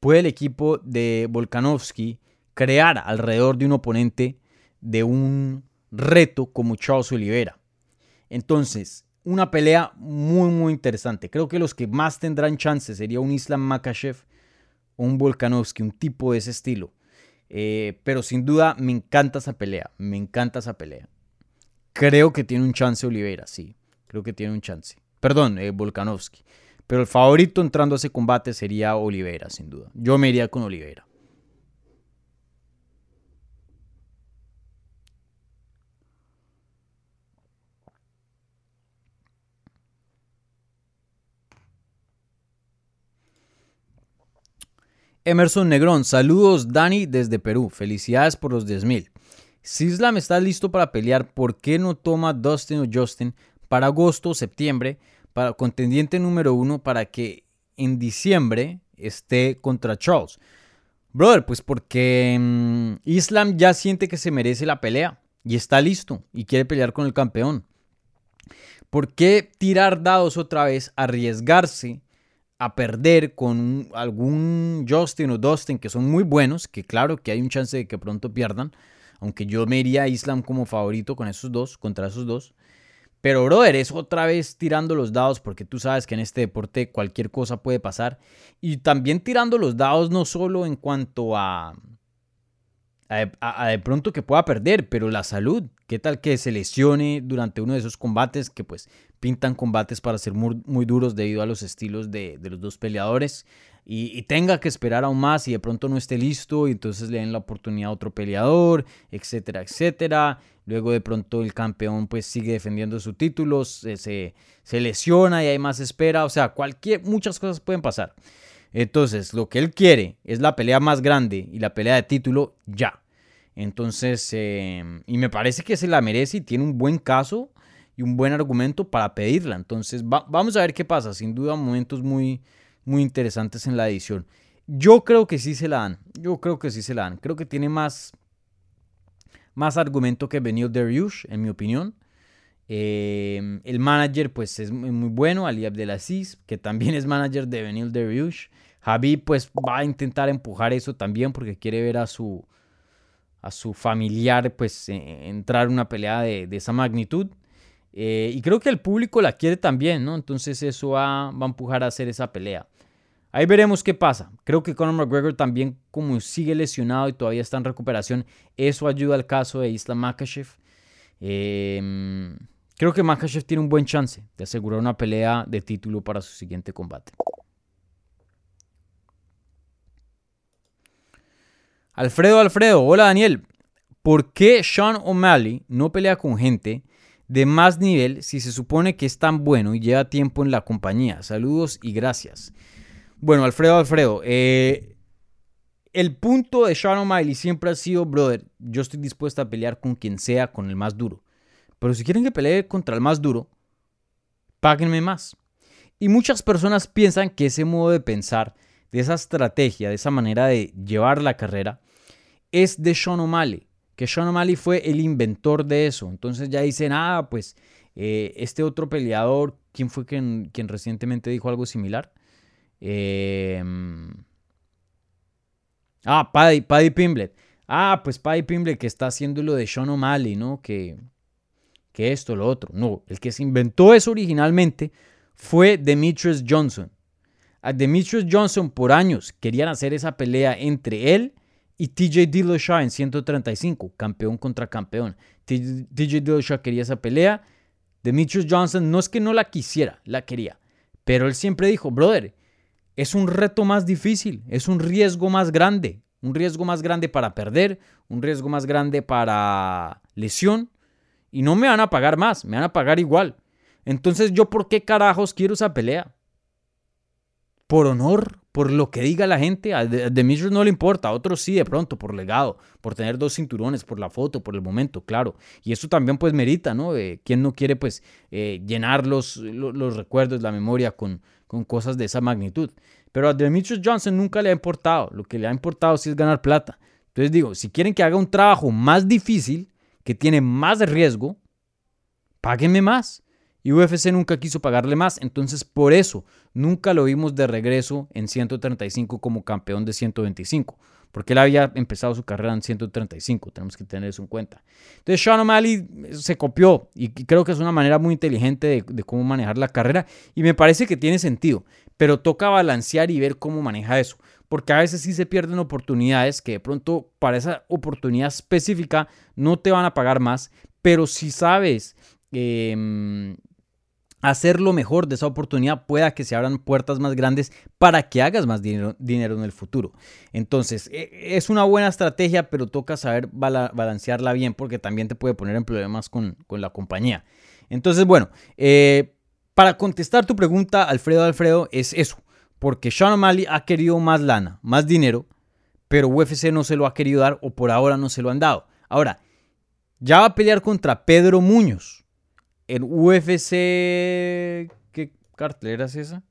C: puede el equipo de Volkanovski crear alrededor de un oponente de un reto como Charles Oliveira. Entonces, una pelea muy, muy interesante. Creo que los que más tendrán chance sería un Islam Makachev o un Volkanovski, un tipo de ese estilo. Eh, pero sin duda me encanta esa pelea, me encanta esa pelea. Creo que tiene un chance Oliveira, sí, creo que tiene un chance. Perdón, eh, Volkanovski. Pero el favorito entrando a ese combate sería Oliveira, sin duda. Yo me iría con Oliveira. Emerson Negrón, saludos Dani desde Perú, felicidades por los 10.000. Si Islam está listo para pelear, ¿por qué no toma Dustin o Justin para agosto o septiembre para contendiente número uno para que en diciembre esté contra Charles? Brother, pues porque mm, Islam ya siente que se merece la pelea y está listo y quiere pelear con el campeón. ¿Por qué tirar dados otra vez, arriesgarse a perder con algún Justin o Dustin que son muy buenos, que claro que hay un chance de que pronto pierdan, aunque yo me iría a Islam como favorito con esos dos, contra esos dos. Pero, brother, es otra vez tirando los dados, porque tú sabes que en este deporte cualquier cosa puede pasar. Y también tirando los dados no solo en cuanto a, a, de pronto que pueda perder, pero la salud. ¿Qué tal que se lesione durante uno de esos combates que pues pintan combates para ser muy, duros debido a los estilos de, los dos peleadores y, tenga que esperar aún más y de pronto no esté listo y entonces le den la oportunidad a otro peleador, etcétera, etcétera. Luego de pronto el campeón pues sigue defendiendo su título, se, se, lesiona y hay más espera, o sea, cualquier, muchas cosas pueden pasar. Entonces, lo que él quiere es la pelea más grande y la pelea de título ya. Entonces, em, y me parece que se la merece y tiene un buen caso y un buen argumento para pedirla. Entonces, vamos a ver qué pasa. Sin duda, momentos muy, muy interesantes en la edición. Yo creo que sí se la dan. Yo creo que sí se la dan. Creo que tiene más, más argumento que Benil Dariush, en mi opinión. Em, el manager, pues, es muy bueno, Ali Abdelaziz, que también es manager de Benil Dariush. Javi, pues, va a intentar empujar eso también porque quiere ver a su, a su familiar, pues, eh, entrar en una pelea de, esa magnitud. Eh, y creo que el público la quiere también, ¿no? Entonces eso va, va, a empujar a hacer esa pelea. Ahí veremos qué pasa. Creo que Conor McGregor también, como sigue lesionado y todavía está en recuperación, eso ayuda al caso de Islam Makhachev. Em, creo que Makhachev tiene un buen chance de asegurar una pelea de título para su siguiente combate. Alfredo Alfredo, hola Daniel. ¿Por qué Sean O'Malley no pelea con gente de más nivel si se supone que es tan bueno y lleva tiempo en la compañía? Saludos y gracias. Bueno, Alfredo Alfredo, eh, el punto de Sean O'Malley siempre ha sido, brother, yo estoy dispuesto a pelear con quien sea, con el más duro. Pero si quieren que pelee contra el más duro, páguenme más. Y muchas personas piensan que ese modo de pensar, de esa estrategia, de esa manera de llevar la carrera, es de Sean O'Malley, que Sean O'Malley fue el inventor de eso. Entonces ya dicen, ah, pues eh, este otro peleador, ¿quién fue quien, quien recientemente dijo algo similar? Em, ah, Paddy, Paddy Pimblet. Ah, pues Paddy Pimblet que está haciendo lo de Sean O'Malley, ¿no? Que, que esto, lo otro. No, el que se inventó eso originalmente fue Demetrius Johnson. A Demetrius Johnson por años querían hacer esa pelea entre él y TJ Dillashaw en 135, campeón contra campeón. TJ Dillashaw quería esa pelea. Demetrius Johnson no es que no la quisiera, la quería. Pero él siempre dijo, brother, es un reto más difícil, es un riesgo más grande. Un riesgo más grande para perder, un riesgo más grande para lesión. Y no me van a pagar más, me van a pagar igual. Entonces, ¿yo por qué carajos quiero esa pelea? ¿Por honor? por lo que diga la gente. A Demetrius no le importa, a otros sí, de pronto, por legado, por tener dos cinturones, por la foto, por el momento, claro. Y eso también, pues, merita, ¿no? ¿Quién no quiere, pues, eh, llenar los, los, recuerdos, la memoria con, con cosas de esa magnitud? Pero a Demetrius Johnson nunca le ha importado. Lo que le ha importado sí es ganar plata. Entonces, digo, si quieren que haga un trabajo más difícil, que tiene más riesgo, páguenme más. Y UFC nunca quiso pagarle más, entonces por eso nunca lo vimos de regreso en 135 como campeón de 125, porque él había empezado su carrera en 135, tenemos que tener eso en cuenta. Entonces Sean O'Malley se copió y creo que es una manera muy inteligente de, de cómo manejar la carrera y me parece que tiene sentido, pero toca balancear y ver cómo maneja eso porque a veces sí se pierden oportunidades que de pronto para esa oportunidad específica no te van a pagar más, pero si sabes eh, hacer lo mejor de esa oportunidad, pueda que se abran puertas más grandes para que hagas más dinero, dinero en el futuro. Entonces, e, es una buena estrategia, pero toca saber balancearla bien porque también te puede poner en problemas con, la compañía. Entonces, bueno, eh, para contestar tu pregunta, Alfredo Alfredo, es eso. Porque Sean O'Malley ha querido más lana, más dinero, pero UFC no se lo ha querido dar o por ahora no se lo han dado. Ahora, ya va a pelear contra Pedro Muñoz el UFC. ¿Qué cartelera es esa?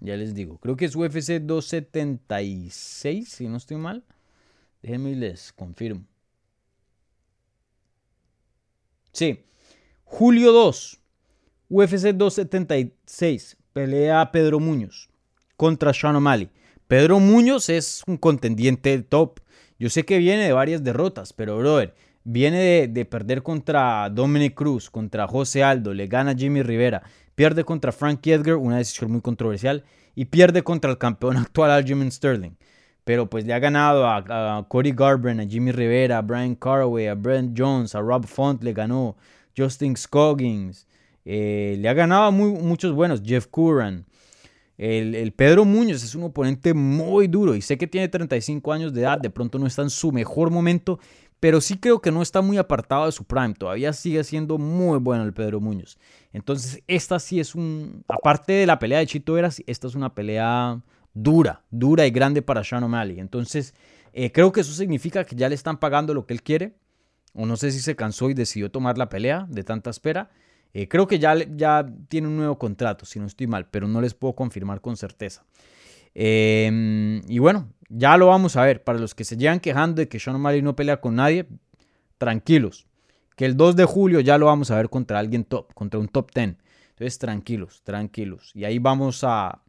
C: Ya les digo. Creo que es UFC 276, si no estoy mal. Déjenme y les confirmo. Sí. Julio 2. UFC 276. Pelea Pedro Muñoz contra Sean O'Malley. Pedro Muñoz es un contendiente top. Yo sé que viene de varias derrotas, pero brother, Viene de, perder contra Dominic Cruz, contra José Aldo, le gana Jimmy Rivera, pierde contra Frankie Edgar, una decisión muy controversial, y pierde contra el campeón actual Aljamain Sterling. Pero pues le ha ganado a, Cody Garbrandt, a Jimmy Rivera, a Brian Caraway, a Brent Jones, a Rob Font le ganó, Justin Scoggins, eh, le ha ganado a muchos buenos, Jeff Curran. El, Pedro Muñoz es un oponente muy duro y sé que tiene 35 años de edad, de pronto no está en su mejor momento, pero sí creo que no está muy apartado de su prime. Todavía sigue siendo muy bueno el Pedro Muñoz. Entonces, esta sí es un. Aparte de la pelea de Chito Veras, esta es una pelea dura, dura y grande para Sean O'Malley. Entonces, eh, creo que eso significa que ya le están pagando lo que él quiere. O no sé si se cansó y decidió tomar la pelea de tanta espera. Eh, creo que ya, ya tiene un nuevo contrato, si no estoy mal, pero no les puedo confirmar con certeza. Em, y bueno, ya lo vamos a ver. Para los que se llegan quejando de que Sean O'Malley no pelea con nadie, tranquilos. Que el 2 de julio ya lo vamos a ver contra alguien top, contra un top 10. Entonces, tranquilos, tranquilos. Y ahí vamos a.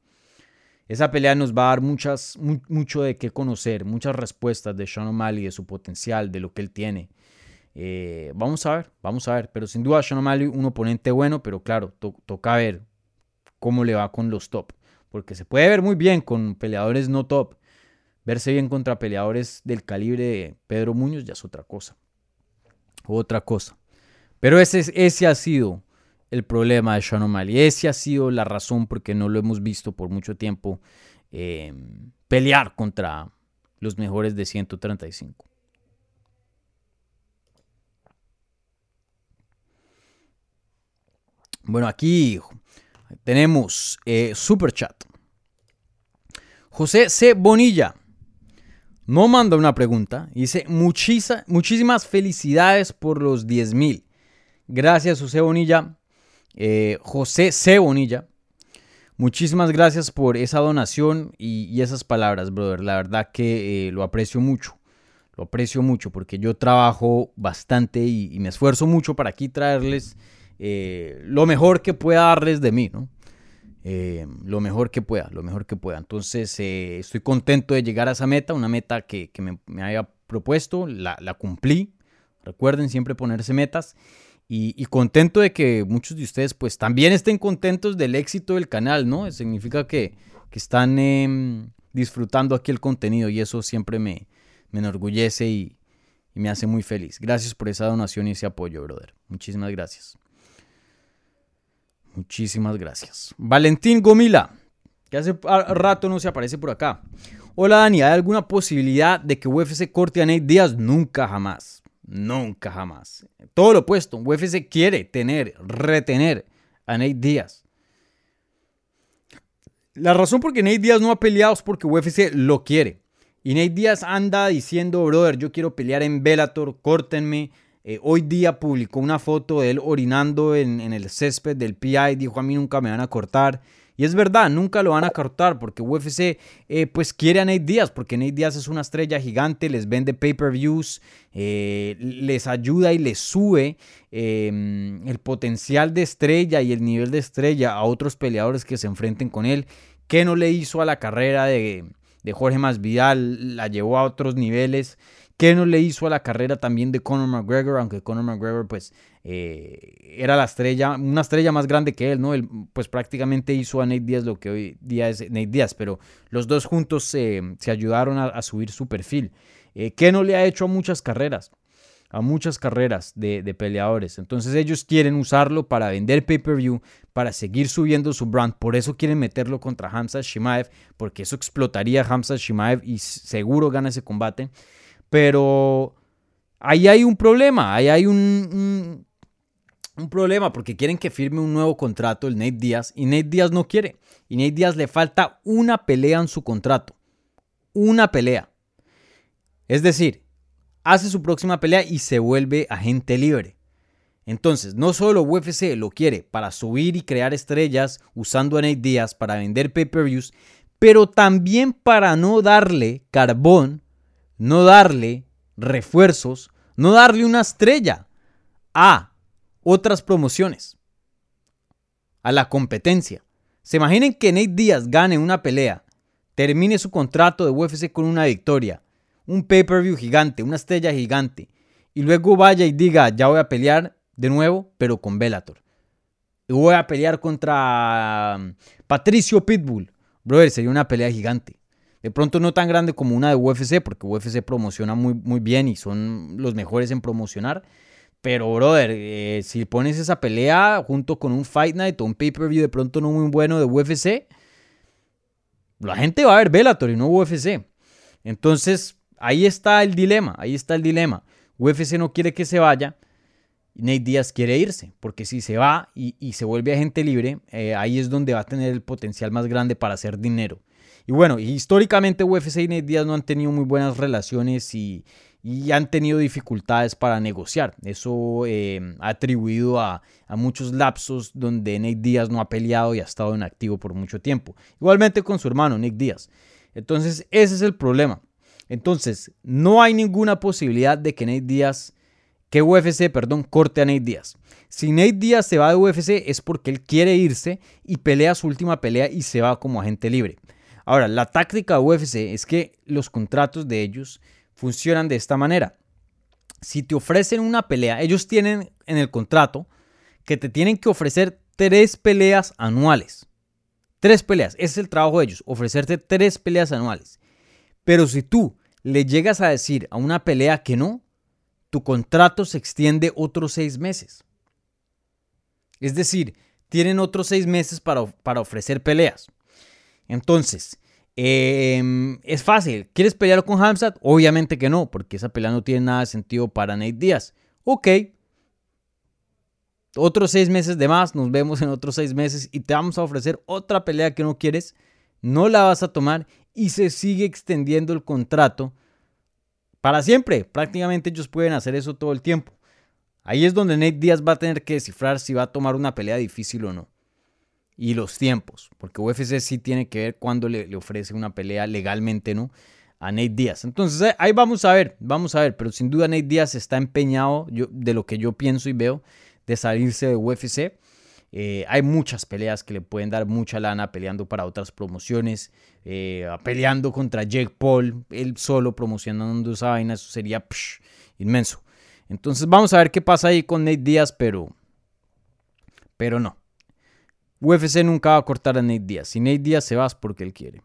C: Esa pelea nos va a dar muchas, mucho de qué conocer, muchas respuestas de Sean O'Malley, de su potencial, de lo que él tiene. Eh, vamos a ver, vamos a ver. Pero sin duda, Sean O'Malley, un oponente bueno, pero claro, toca ver cómo le va con los top. Porque se puede ver muy bien con peleadores no top, Verse bien contra peleadores del calibre de Pedro Muñoz ya es otra cosa. Otra cosa. Pero ese, ha sido el problema de Sean O'Malley. Ese ha sido la razón por qué no lo hemos visto por mucho tiempo eh, pelear contra los mejores de 135. Bueno, aquí tenemos eh, Super Chat. José C. Bonilla no manda una pregunta. Dice, muchísimas felicidades por los 10 mil. Gracias, José Bonilla. Eh, José C. Bonilla. Muchísimas gracias por esa donación y, esas palabras, brother. La verdad que eh, lo aprecio mucho. Lo aprecio mucho porque yo trabajo bastante y, me esfuerzo mucho para aquí traerles eh, lo mejor que pueda darles de mí, ¿no? Eh, lo mejor que pueda, lo mejor que pueda. Entonces eh, estoy contento de llegar a esa meta, una meta que, me, haya propuesto, la, cumplí. Recuerden siempre ponerse metas. Y, contento de que muchos de ustedes pues también estén contentos del éxito del canal, ¿no? Significa que, están em, disfrutando aquí el contenido y eso siempre me, enorgullece y, y me hace muy feliz. Gracias por esa donación y ese apoyo, brother. Muchísimas gracias. Muchísimas gracias. Valentín Gomila, que hace rato no se aparece por acá. Hola Dani, ¿hay alguna posibilidad de que UFC corte a Nate Díaz? Nunca jamás. Nunca jamás. Todo lo opuesto. UFC quiere tener, retener a Nate Díaz. La razón por que Nate Díaz no ha peleado es porque UFC lo quiere. Y Nate Díaz anda diciendo, brother, yo quiero pelear en Bellator, córtenme. Eh, hoy día publicó una foto de él orinando en, el césped del PI. Dijo, a mí nunca me van a cortar. Y es verdad, nunca lo van a cortar porque UFC eh, pues quiere a Nate Díaz, porque Nate Díaz es una estrella gigante, les vende pay-per-views, eh, les ayuda y les sube em, el potencial de estrella y el nivel de estrella a otros peleadores que se enfrenten con él. ¿Qué no le hizo a la carrera de, de Jorge Masvidal? La llevó a otros niveles. ¿Qué no le hizo a la carrera también de Conor McGregor? Aunque Conor McGregor, pues, eh, era la estrella, una estrella más grande que él, ¿no? Él, pues, prácticamente hizo a Nate Diaz lo que hoy día es Nate Diaz, pero los dos juntos se ayudaron a, subir su perfil. Eh, ¿Qué no le ha hecho a muchas carreras? a muchas carreras de, de peleadores. Entonces ellos quieren usarlo para vender pay-per-view, para seguir subiendo su brand. Por eso quieren meterlo contra Hamza Shimaev, porque eso explotaría a Hamza Shimaev y seguro gana ese combate. Pero ahí hay un problema, ahí hay un, un, problema porque quieren que firme un nuevo contrato el Nate Díaz y Nate Díaz no quiere. Y Nate Díaz le falta una pelea en su contrato. Una pelea. Es decir, hace su próxima pelea y se vuelve agente libre. Entonces, no solo UFC lo quiere para subir y crear estrellas usando a Nate Díaz para vender pay-per-views, pero también para no darle carbón, no darle refuerzos, no darle una estrella a otras promociones, a la competencia. Se imaginen que Nate Díaz gane una pelea, termine su contrato de UFC con una victoria, un pay-per-view gigante, una estrella gigante, y luego vaya y diga, ya voy a pelear de nuevo, pero con Bellator. Y voy a pelear contra um, Patricio Pitbull. Brother, sería una pelea gigante. De pronto no tan grande como una de UFC, porque UFC promociona muy, muy bien y son los mejores en promocionar. Pero, brother, eh, si pones esa pelea junto con un Fight Night o un pay-per-view de pronto no muy bueno de UFC, la gente va a ver Bellator y no UFC. Entonces, ahí está el dilema, ahí está el dilema. UFC no quiere que se vaya, Nate Díaz quiere irse, porque si se va y, se vuelve agente libre, eh, ahí es donde va a tener el potencial más grande para hacer dinero. Y bueno, históricamente UFC y Nate Díaz no han tenido muy buenas relaciones y, han tenido dificultades para negociar. Eso eh, ha atribuido a, muchos lapsos donde Nate Díaz no ha peleado y ha estado en activo por mucho tiempo. Igualmente con su hermano Nick Díaz. Entonces, ese es el problema. Entonces, no hay ninguna posibilidad de que Nate Díaz, que UFC, perdón, corte a Nate Díaz. Si Nate Díaz se va de UFC es porque él quiere irse y pelea su última pelea y se va como agente libre. Ahora, la táctica de UFC es que los contratos de ellos funcionan de esta manera. Si te ofrecen una pelea, ellos tienen en el contrato que te tienen que ofrecer tres peleas anuales. Tres peleas. Ese es el trabajo de ellos, ofrecerte tres peleas anuales. Pero si tú le llegas a decir a una pelea que no, tu contrato se extiende otros seis meses. Es decir, tienen otros seis meses para, para ofrecer peleas. Entonces, em, es fácil. ¿Quieres pelear con Hamzat? Obviamente que no, porque esa pelea no tiene nada de sentido para Nate Díaz. Ok. Otros seis meses de más, nos vemos en otros seis meses y te vamos a ofrecer otra pelea que no quieres. No la vas a tomar y se sigue extendiendo el contrato para siempre. Prácticamente ellos pueden hacer eso todo el tiempo. Ahí es donde Nate Díaz va a tener que descifrar si va a tomar una pelea difícil o no y los tiempos, porque UFC sí tiene que ver cuándo le, ofrece una pelea legalmente, ¿no? A Nate Díaz. Entonces ahí vamos a ver, vamos a ver, pero sin duda Nate Díaz está empeñado, yo, de lo que yo pienso y veo, de salirse de UFC. Eh, hay muchas peleas que le pueden dar mucha lana peleando para otras promociones, eh, peleando contra Jake Paul, él solo promocionando esa vaina, eso sería inmenso. Entonces vamos a ver qué pasa ahí con Nate Díaz, pero, pero no. UFC nunca va a cortar a Nate Díaz. Si Nate Díaz se va porque él quiere.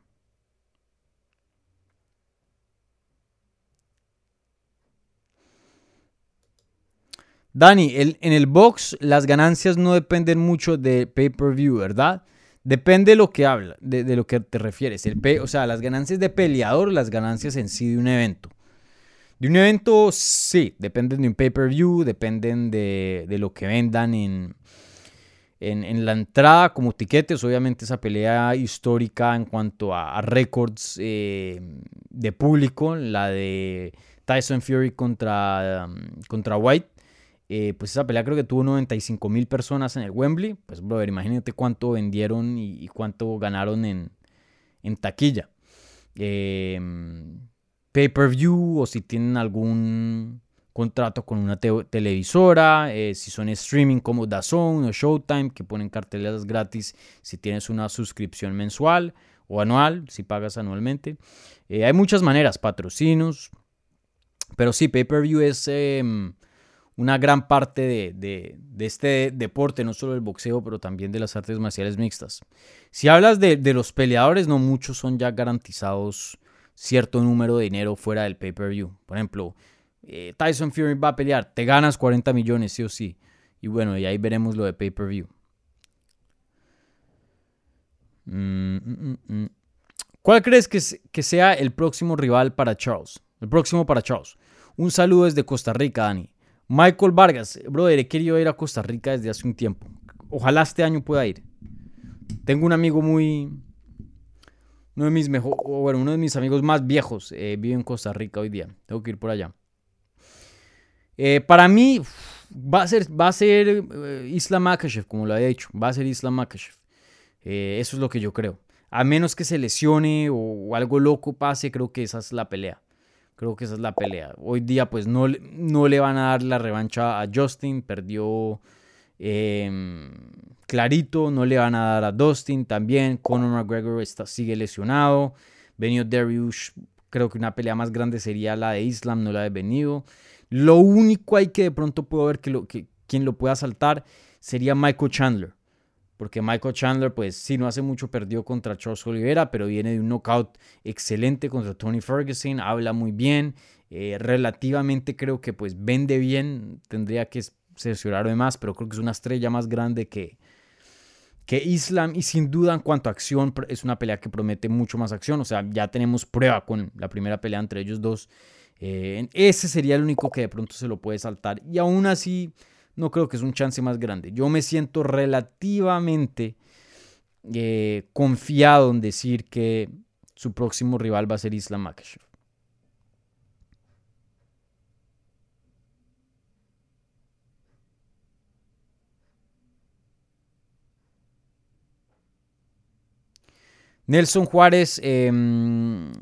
C: Dani, en el box las ganancias no dependen mucho de pay-per-view, ¿verdad? Depende de lo que habla, de, lo que te refieres. El o sea, las ganancias de peleador, las ganancias en sí de un evento. De un evento, sí, dependen de un pay-per-view, dependen de, de, lo que vendan en, en, la entrada como tiquetes, obviamente esa pelea histórica en cuanto a, récords eh, de público, la de Tyson Fury contra, um, contra White, eh, pues esa pelea creo que tuvo 95 mil personas en el Wembley, pues brother, imagínate cuánto vendieron y, cuánto ganaron en, en taquilla. Eh, pay-per-view o si tienen algún contrato con una televisora, eh, si son streaming como DAZN o Showtime, que ponen carteleras gratis si tienes una suscripción mensual o anual, si pagas anualmente. Eh, hay muchas maneras, patrocinos, pero sí, pay-per-view es em, una gran parte de, este deporte, no solo del boxeo, pero también de las artes marciales mixtas. Si hablas de, de los peleadores, no muchos son ya garantizados cierto número de dinero fuera del pay-per-view. Por ejemplo, eh, Tyson Fury va a pelear, te ganas 40 millones, sí o sí. Y bueno, y ahí veremos lo de pay-per-view. Mm, mm, mm, ¿Cuál crees que, sea el próximo rival para Charles? El próximo para Charles. Un saludo desde Costa Rica, Dani. Michael Vargas, brother, he querido ir a Costa Rica desde hace un tiempo. Ojalá este año pueda ir. Tengo un amigo muy. Uno de mis mejor, bueno, uno de mis amigos más viejos eh, vive en Costa Rica hoy día. Tengo que ir por allá. Eh, para mí va a ser, va a ser eh, Isla Makashev, como lo había dicho. Va a ser Isla Makashev. eso es lo que yo creo. A menos que se lesione o, algo loco pase, creo que esa es la pelea. Creo que esa es la pelea. Hoy día pues no, no le van a dar la revancha a Justin. Perdió Em, clarito, no le van a dar a Dustin también. Conor McGregor está, sigue lesionado. Benio Dariush, creo que una pelea más grande sería la de Islam, no la de Benio. Lo único hay que de pronto puedo ver que, quien lo pueda saltar sería Michael Chandler. Porque Michael Chandler, pues sí, no hace mucho perdió contra Charles Oliveira, pero viene de un knockout excelente contra Tony Ferguson, habla muy bien, eh, relativamente creo que pues vende bien, tendría que cerciorar de más, pero creo que es una estrella más grande que, que Islam y sin duda en cuanto a acción es una pelea que promete mucho más acción, o sea, ya tenemos prueba con la primera pelea entre ellos dos. Eh, ese sería el único que de pronto se lo puede saltar y aún así no creo que es un chance más grande. Yo me siento relativamente eh, confiado en decir que su próximo rival va a ser Islam Makhachev. Nelson Juárez em,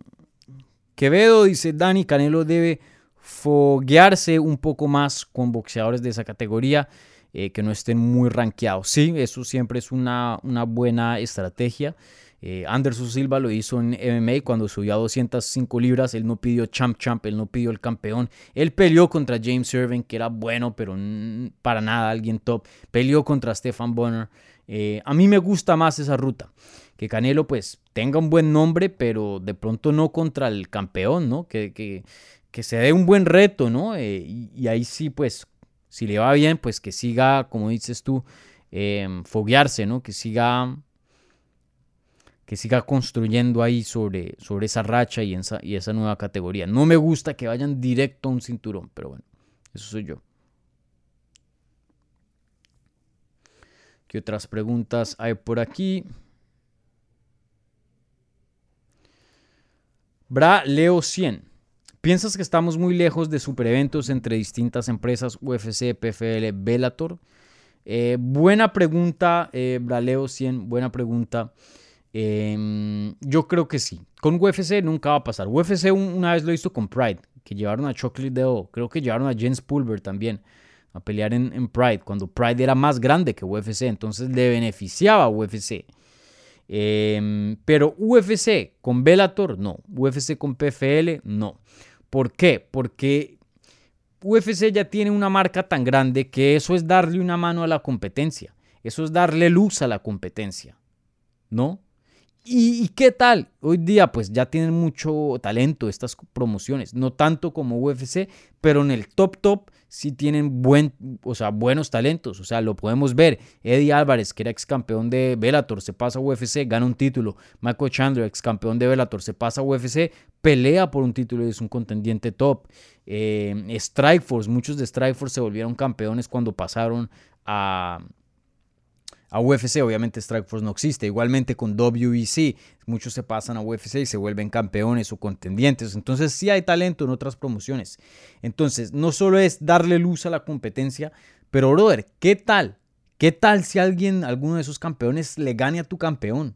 C: Quevedo dice, Dani Canelo debe foguearse un poco más con boxeadores de esa categoría eh, que no estén muy rankeados. Sí, eso siempre es una, una buena estrategia. Eh, Anderson Silva lo hizo en MMA cuando subió a 205 libras. Él no pidió champ champ, él no pidió el campeón. Él peleó contra James Irving, que era bueno, pero para nada alguien top. Peleó contra Stefan Bonner. Eh, a mí me gusta más esa ruta que Canelo pues tenga un buen nombre, pero de pronto no contra el campeón, ¿no? Que, que, se dé un buen reto, ¿no? Eh, y, ahí sí, pues, si le va bien, pues que siga, como dices tú, em, foguearse, ¿no? Que siga que siga construyendo ahí sobre, sobre esa racha y esa, y esa nueva categoría. No me gusta que vayan directo a un cinturón, pero bueno, eso soy yo. ¿Qué otras preguntas hay por aquí? Bra Leo 100. ¿Piensas que estamos muy lejos de super eventos entre distintas empresas UFC, PFL, Bellator? Eh, buena pregunta, eh, Leo 100, buena pregunta. Em, yo creo que sí. Con UFC nunca va a pasar. UFC una vez lo hizo con Pride, que llevaron a Chocolate Deo. Creo que llevaron a James Pulver también a pelear en, Pride, cuando Pride era más grande que UFC. Entonces le beneficiaba a UFC. Em, pero UFC con Bellator, no. UFC con PFL, no. ¿Por qué? Porque UFC ya tiene una marca tan grande que eso es darle una mano a la competencia. Eso es darle luz a la competencia. ¿No? ¿Y, qué tal? Hoy día pues ya tienen mucho talento estas promociones, no tanto como UFC, pero en el top top sí tienen buen, o sea, buenos talentos, o sea, lo podemos ver. Eddie Álvarez, que era ex campeón de Bellator, se pasa a UFC, gana un título. Michael Chandler, ex campeón de Bellator, se pasa a UFC, pelea por un título y es un contendiente top. Eh, Strikeforce, muchos de Strikeforce se volvieron campeones cuando pasaron a a UFC. Obviamente Strikeforce no existe. Igualmente con WEC, muchos se pasan a UFC y se vuelven campeones o contendientes. Entonces sí hay talento en otras promociones. Entonces no solo es darle luz a la competencia, pero brother, ¿qué tal? ¿Qué tal si alguien, alguno de esos campeones le gane a tu campeón?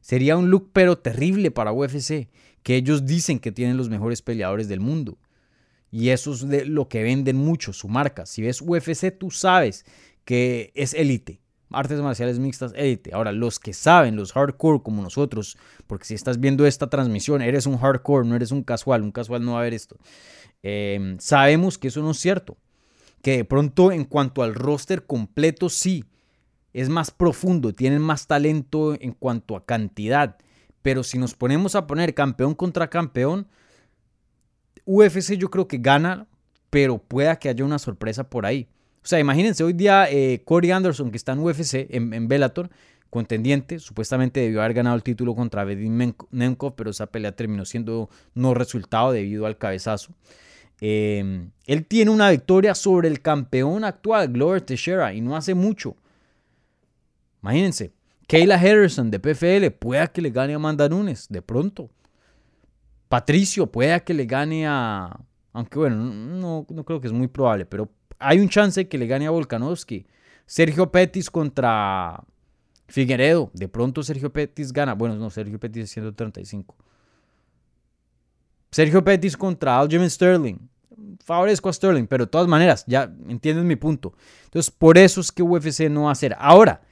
C: Sería un look pero terrible para UFC, que ellos dicen que tienen los mejores peleadores del mundo. Y eso es lo que venden mucho, su marca. Si ves UFC, tú sabes que es élite artes marciales mixtas élite. Ahora, los que saben, los hardcore como nosotros, porque si estás viendo esta transmisión, eres un hardcore, no eres un casual, un casual no va a ver esto. Em, sabemos que eso no es cierto. Que de pronto en cuanto al roster completo, sí, es más profundo, tienen más talento en cuanto a cantidad. Pero si nos ponemos a poner campeón contra campeón, UFC yo creo que gana pero pueda que haya una sorpresa por ahí. O sea, imagínense hoy día eh, Corey Anderson, que está en UFC, en, en Bellator, contendiente, supuestamente debió haber ganado el título contra Vadim Nemkov, pero esa pelea terminó siendo no resultado debido al cabezazo. Em, él tiene una victoria sobre el campeón actual, Glover Teixeira, y no hace mucho. Imagínense, Kayla Harrison de PFL pueda que le gane a Amanda Nunes, de pronto. Patricio pueda que le gane a... Aunque bueno, no, no creo que es muy probable, pero hay un chance que le gane a Volkanovski. Sergio Pettis contra Figueredo. De pronto Sergio Pettis gana. Bueno, no, Sergio Pettis es 135. Sergio Pettis contra Aljamain Sterling. Favorezco a Sterling, pero de todas maneras, ya entiendes mi punto. Entonces, por eso es que UFC no va a hacer. Ahora,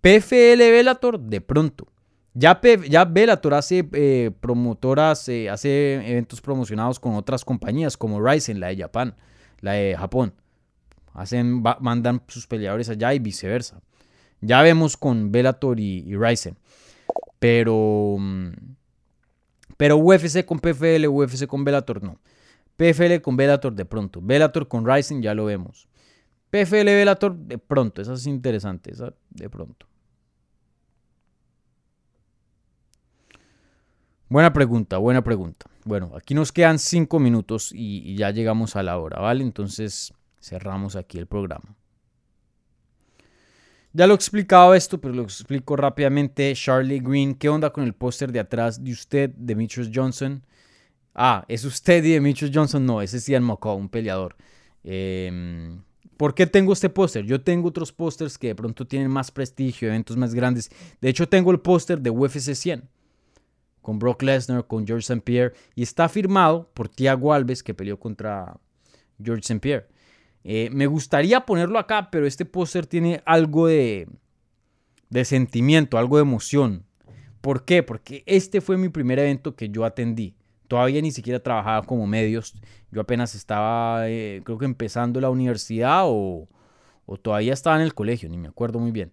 C: PFL Velator, de pronto. Ya, ya Bellator hace eh, promotoras, eh, hace eventos promocionados con otras compañías como Ryzen, la de Japón, la de Japón. Hacen, mandan sus peleadores allá y viceversa. Ya vemos con Bellator y, y Ryzen. Pero, mm, pero UFC con PFL, UFC con Bellator no. PFL con Bellator de pronto. Bellator con Ryzen ya lo vemos. PFL Bellator de pronto. Esa es interesante. Esa de pronto. Buena pregunta, buena pregunta. Bueno, aquí nos quedan cinco minutos y, ya llegamos a la hora, ¿vale? Entonces cerramos aquí el programa. Ya lo he explicado esto, pero lo explico rápidamente. Charlie Green, ¿qué onda con el póster de atrás de usted, Demetrius Johnson? Ah, ¿es usted y Demetrius Johnson? No, ese es Ian McCall, un peleador. Em, ¿Por qué tengo este póster? Yo tengo otros pósters que de pronto tienen más prestigio, eventos más grandes. De hecho, tengo el póster de UFC 100 con Brock Lesnar, con George St. Pierre, y está firmado por Thiago Alves, que peleó contra George St. Pierre. Eh, me gustaría ponerlo acá, pero este póster tiene algo de, de sentimiento, algo de emoción. ¿Por qué? Porque este fue mi primer evento que yo atendí. Todavía ni siquiera trabajaba como medios. Yo apenas estaba, eh, creo que empezando la universidad o, o todavía estaba en el colegio, ni me acuerdo muy bien.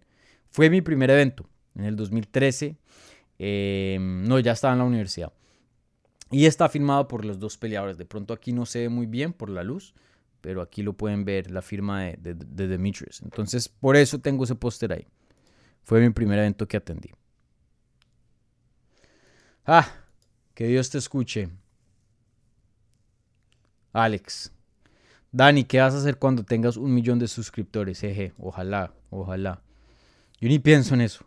C: Fue mi primer evento en el 2013 Em, no, ya estaba en la universidad. Y está firmado por los dos peleadores. De pronto aquí no se ve muy bien por la luz, pero aquí lo pueden ver, la firma de, de, Demetrius. Entonces, por eso tengo ese póster ahí. Fue mi primer evento que atendí. Ah, que Dios te escuche. Alex. Dani, ¿qué vas a hacer cuando tengas un millón de suscriptores? Eje, ojalá, ojalá. Yo ni pienso en eso.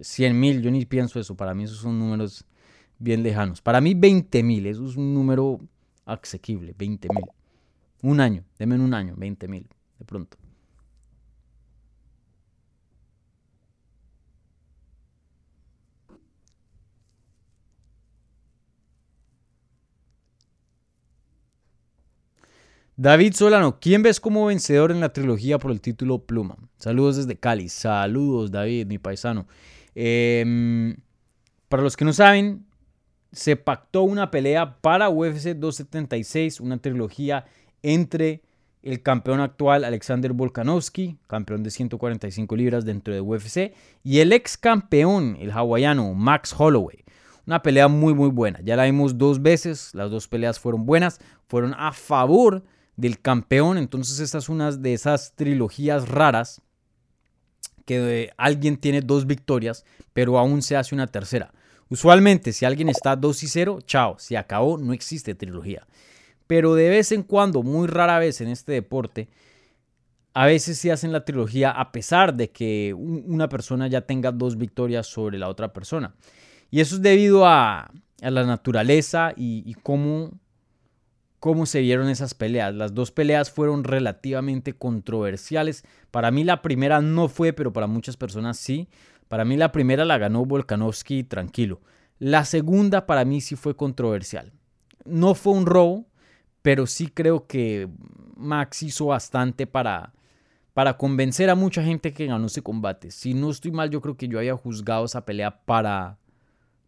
C: 100 mil, yo ni pienso eso, para mí esos son números bien lejanos. Para mí 20 mil, eso es un número asequible, 20 mil. Un año, denme un año, 20 mil, de pronto. David Solano, ¿quién ves como vencedor en la trilogía por el título Pluma? Saludos desde Cali. Saludos, David, mi paisano. Em, para los que no saben, se pactó una pelea para UFC 276, una trilogía entre el campeón actual Alexander Volkanovski, campeón de 145 libras dentro de UFC, y el ex campeón, el hawaiano Max Holloway. Una pelea muy muy buena. Ya la vimos dos veces, las dos peleas fueron buenas, fueron a favor del campeón, entonces esta es una de esas trilogías raras que alguien tiene dos victorias, pero aún se hace una tercera. Usualmente, si alguien está 2 y 0, chao, se acabó, no existe trilogía. Pero de vez en cuando, muy rara vez en este deporte, a veces se hacen la trilogía a pesar de que una persona ya tenga dos victorias sobre la otra persona. Y eso es debido a, la naturaleza y, y cómo cómo se vieron esas peleas. Las dos peleas fueron relativamente controversiales. Para mí la primera no fue, pero para muchas personas sí. Para mí la primera la ganó Volkanovski tranquilo. La segunda para mí sí fue controversial. No fue un robo, pero sí creo que Max hizo bastante para, para convencer a mucha gente que ganó ese combate. Si no estoy mal, yo creo que yo había juzgado esa pelea para,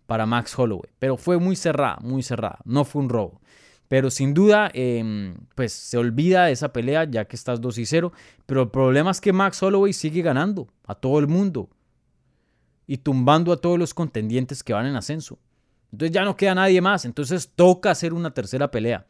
C: para Max Holloway. Pero fue muy cerrada, muy cerrada. No fue un robo. Pero sin duda, em, pues se olvida de esa pelea ya que estás 2 y 0. Pero el problema es que Max Holloway sigue ganando a todo el mundo y tumbando a todos los contendientes que van en ascenso. Entonces ya no queda nadie más. Entonces toca hacer una tercera pelea.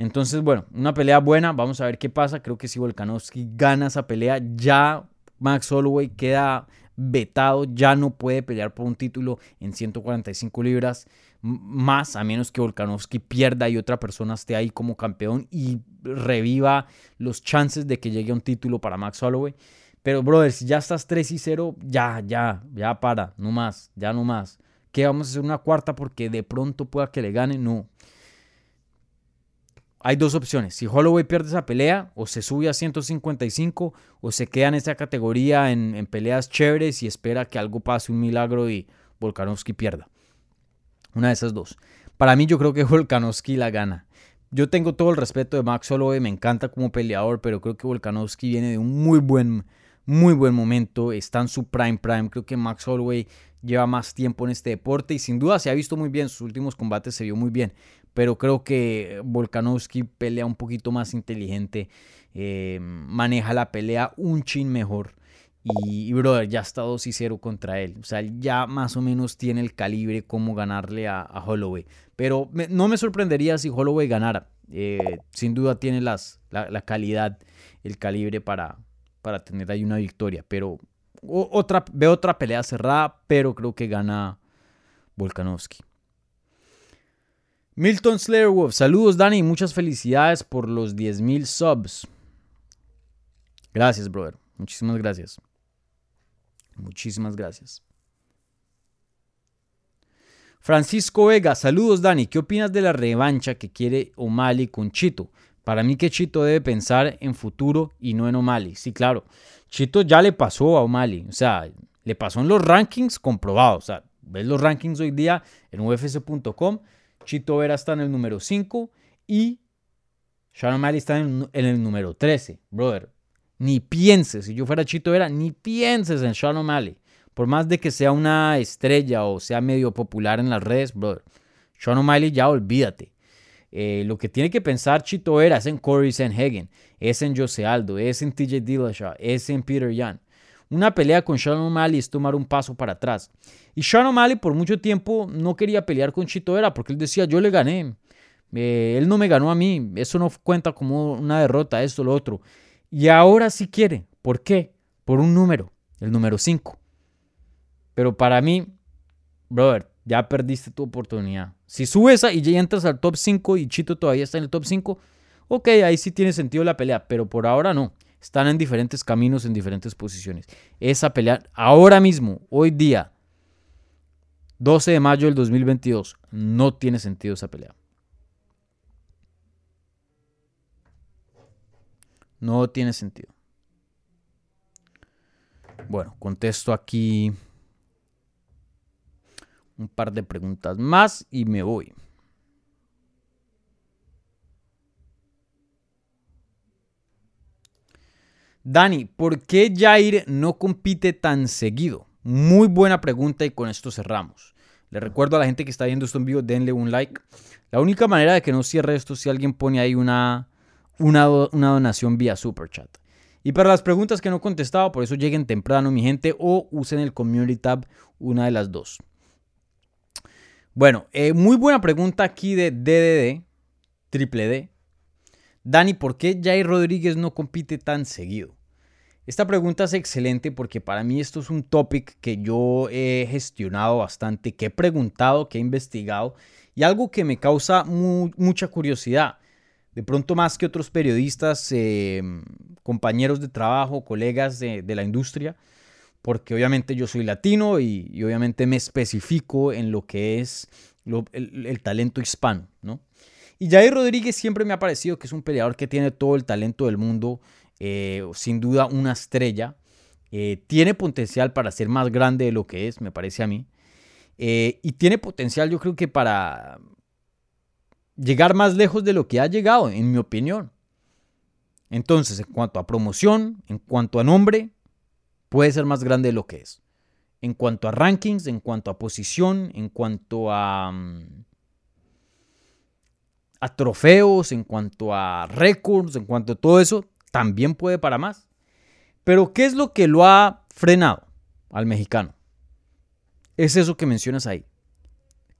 C: Entonces, bueno, una pelea buena, vamos a ver qué pasa. Creo que si Volkanovski gana esa pelea, ya Max Holloway queda vetado, ya no puede pelear por un título en 145 libras más, a menos que Volkanovski pierda y otra persona esté ahí como campeón y reviva los chances de que llegue un título para Max Holloway. Pero, brother, si ya estás 3 y 0, ya, ya, ya para, no más, ya no más. ¿Qué vamos a hacer una cuarta porque de pronto pueda que le gane? No. Hay dos opciones. Si Holloway pierde esa pelea, o se sube a 155, o se queda en esa categoría en, peleas chéveres y espera que algo pase, un milagro y Volkanovski pierda. Una de esas dos. Para mí yo creo que Volkanovski la gana. Yo tengo todo el respeto de Max Holloway, me encanta como peleador, pero creo que Volkanovski viene de un muy buen, muy buen momento, está en su prime prime. Creo que Max Holloway lleva más tiempo en este deporte y sin duda se ha visto muy bien, sus últimos combates se vio muy bien, pero creo que Volkanovski pelea un poquito más inteligente, eh, maneja la pelea un chin mejor. Y, brother, ya está 2 y 0 contra él. O sea, ya más o menos tiene el calibre como ganarle a, Holloway. Pero no me sorprendería si Holloway ganara. Eh, sin duda tiene las, la, calidad, el calibre para, para tener ahí una victoria. Pero otra, veo otra pelea cerrada, pero creo que gana Volkanovski. Milton Slayerwolf, saludos Dani, muchas felicidades por los 10.000 subs. Gracias, brother. Muchísimas gracias. Muchísimas gracias. Francisco Vega, saludos Dani, ¿qué opinas de la revancha que quiere O'Malley con Chito? Para mí que Chito debe pensar en futuro y no en O'Malley. Sí, claro. Chito ya le pasó a O'Malley, o sea, le pasó en los rankings comprobados. O sea, ves los rankings hoy día en ufc.com, Chito Vera está en el número 5 y Sean O'Malley está en, el número 13. Brother, ni pienses, si yo fuera Chito Vera, ni pienses en Sean O'Malley. Por más de que sea una estrella o sea medio popular en las redes, brother. Sean O'Malley ya olvídate. Eh, lo que tiene que pensar Chito Vera es en Corey Sanhagen, es en Jose Aldo, es en TJ Dillashaw, es en Peter Yan. Una pelea con Sean O'Malley es tomar un paso para atrás. Y Sean O'Malley por mucho tiempo no quería pelear con Chito Vera porque él decía, yo le gané. Eh, él no me ganó a mí. Eso no cuenta como una derrota, esto, lo otro. Y ahora sí quiere. ¿Por qué? Por un número, el número 5. Pero para mí, brother, ya perdiste tu oportunidad. Si subes y ya entras al top 5 y Chito todavía está en el top 5, ok, ahí sí tiene sentido la pelea, pero por ahora no. Están en diferentes caminos, en diferentes posiciones. Esa pelea, ahora mismo, hoy día, 12 de mayo del 2022, no tiene sentido esa pelea. No tiene sentido. Bueno, contesto aquí un par de preguntas más y me voy. Dani, ¿por qué Jair no compite tan seguido? Muy buena pregunta y con esto cerramos. Le recuerdo a la gente que está viendo esto en vivo, denle un like. La única manera de que no cierre esto es si alguien pone ahí una una, donación vía Super Chat. Y para las preguntas que no he contestado, por eso lleguen temprano, mi gente, o usen el Community Tab, una de las dos. Bueno, eh, muy buena pregunta aquí de DDD, triple D. Dani, ¿por qué Jair Rodríguez no compite tan seguido? Esta pregunta es excelente porque para mí esto es un topic que yo he gestionado bastante, que he preguntado, que he investigado y algo que me causa mucha curiosidad de pronto más que otros periodistas, eh, compañeros de trabajo, colegas de, la industria, porque obviamente yo soy latino y, obviamente me especifico en lo que es el, talento hispano, ¿no? Y Jair Rodríguez siempre me ha parecido que es un peleador que tiene todo el talento del mundo, eh, sin duda una estrella, eh, tiene potencial para ser más grande de lo que es, me parece a mí, y tiene potencial yo creo que para llegar más lejos de lo que ha llegado, en mi opinión. Entonces, en cuanto a promoción, en cuanto a nombre, puede ser más grande de lo que es. En cuanto a rankings, en cuanto a posición, en cuanto a, mm, a trofeos, en cuanto a récords, en cuanto a todo eso, también puede para más. Pero ¿qué es lo que lo ha frenado al mexicano? Es eso que mencionas ahí,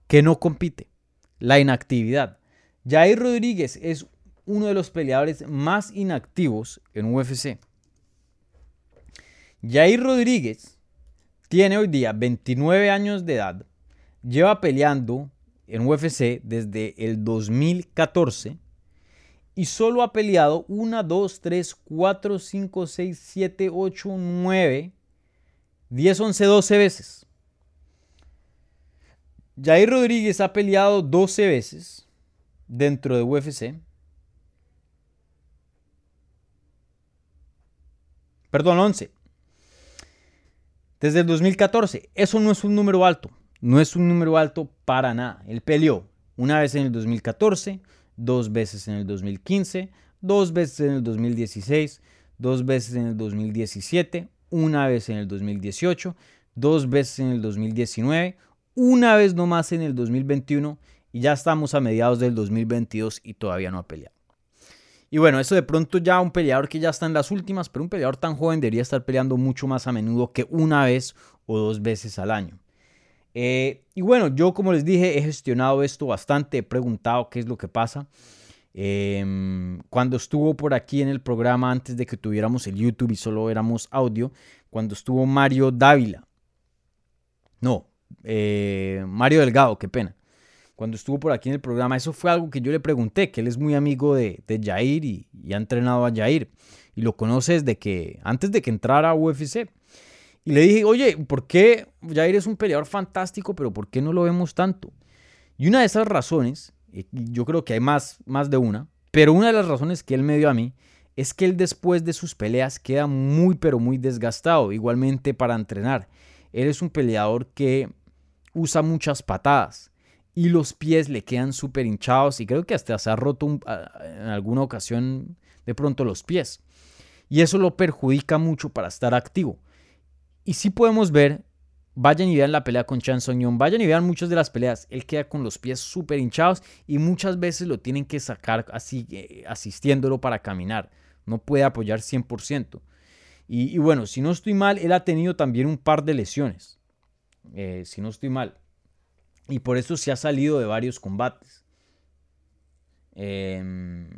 C: que no compite, la inactividad. Jair Rodríguez es uno de los peleadores más inactivos en UFC. Jair Rodríguez tiene hoy día 29 años de edad, lleva peleando en UFC desde el 2014 y solo ha peleado 1, 2, 3, 4, 5, 6, 7, 8, 9, 10, 11, 12 veces. Jair Rodríguez ha peleado 12 veces dentro de UFC. Perdón, 11. Desde el 2014. Eso no es un número alto. No es un número alto para nada. Él peleó una vez en el 2014, dos veces en el 2015, dos veces en el 2016, dos veces en el 2017, una vez en el 2018, dos veces en el 2019, una vez nomás en el 2021 y ya estamos a mediados del 2022 y todavía no ha peleado. Y bueno, eso de pronto ya un peleador que ya está en las últimas, pero un peleador tan joven debería estar peleando mucho más a menudo que una vez o dos veces al año. Eh, y bueno, yo como les dije, he gestionado esto bastante, he preguntado qué es lo que pasa. Em, cuando estuvo por aquí en el programa, antes de que tuviéramos el YouTube y solo éramos audio, cuando estuvo Mario Dávila. No, eh, Mario Delgado, qué pena. Cuando estuvo por aquí en el programa, eso fue algo que yo le pregunté, que él es muy amigo de, de Jair y, ha entrenado a Jair. Y lo conoce desde que, antes de que entrara a UFC. Y le dije, oye, ¿por qué Jair es un peleador fantástico, pero por qué no lo vemos tanto? Y una de esas razones, yo creo que hay más, más de una, pero una de las razones que él me dio a mí es que él después de sus peleas queda muy, pero muy desgastado, igualmente para entrenar. Él es un peleador que usa muchas patadas y los pies le quedan súper hinchados y creo que hasta se ha roto en alguna ocasión de pronto los pies. Y eso lo perjudica mucho para estar activo. Y si podemos ver, vayan y vean la pelea con Chan Song vayan y vean muchas de las peleas, él queda con los pies súper hinchados y muchas veces lo tienen que sacar así, eh, asistiéndolo para caminar. No puede apoyar 100%. Y, y, bueno, si no estoy mal, él ha tenido también un par de lesiones. Eh, si no estoy mal. Y por eso se ha salido de varios combates. Eh,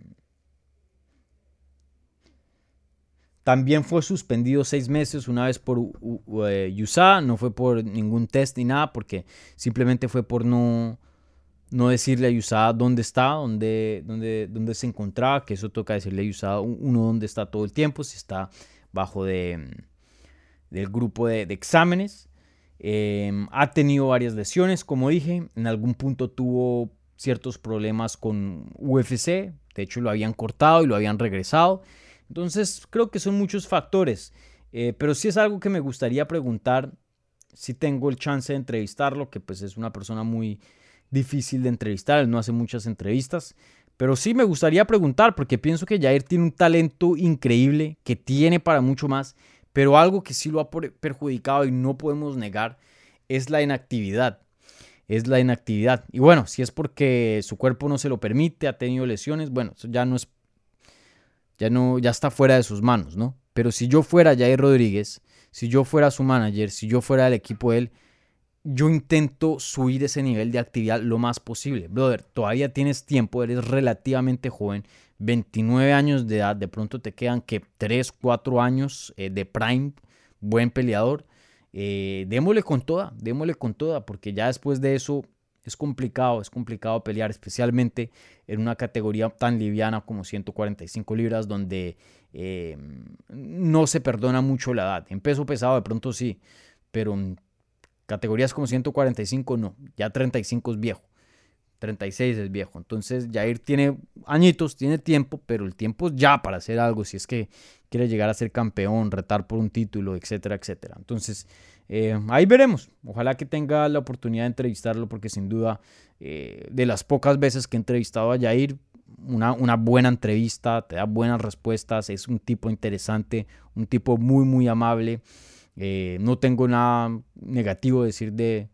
C: También fue suspendido seis meses, una vez por USA, no fue por ningún test ni nada, porque simplemente fue por no, no decirle a USA dónde está, dónde, dónde, dónde se encontraba, que eso toca decirle a USA uno dónde está todo el tiempo, si está bajo de, del grupo de, exámenes. Eh, ha tenido varias lesiones, como dije, en algún punto tuvo ciertos problemas con UFC, de hecho lo habían cortado y lo habían regresado. Entonces creo que son muchos factores, eh, pero sí es algo que me gustaría preguntar si tengo el chance de entrevistarlo, que pues es una persona muy difícil de entrevistar, él no hace muchas entrevistas, pero sí me gustaría preguntar porque pienso que Jair tiene un talento increíble, que tiene para mucho más, pero algo que sí lo ha perjudicado y no podemos negar es la inactividad. Es la inactividad. Y bueno, si es porque su cuerpo no se lo permite, ha tenido lesiones, bueno, eso ya no es ya no, ya está fuera de sus manos, ¿no? Pero si yo fuera Jair Rodríguez, si yo fuera su manager, si yo fuera el equipo de él, yo intento subir ese nivel de actividad lo más posible. Brother, todavía tienes tiempo, eres relativamente joven, 29 años de edad, de pronto te quedan que 3, 4 años eh, de prime, buen peleador. Eh, démosle con toda, démosle con toda, porque ya después de eso es complicado, es complicado pelear, especialmente en una categoría tan liviana como 145 libras, donde eh, no se perdona mucho la edad. En peso pesado de pronto sí, pero en categorías como 145 no, ya 35 es viejo. 36 es viejo. Entonces Jair tiene añitos, tiene tiempo, pero el tiempo es ya para hacer algo si es que quiere llegar a ser campeón, retar por un título, etcétera, etcétera. Entonces eh, ahí veremos. Ojalá que tenga la oportunidad de entrevistarlo porque sin duda eh, de las pocas veces que he entrevistado a Jair, una, una, buena entrevista, te da buenas respuestas, es un tipo interesante, un tipo muy, muy amable. Eh, no tengo nada negativo decir de,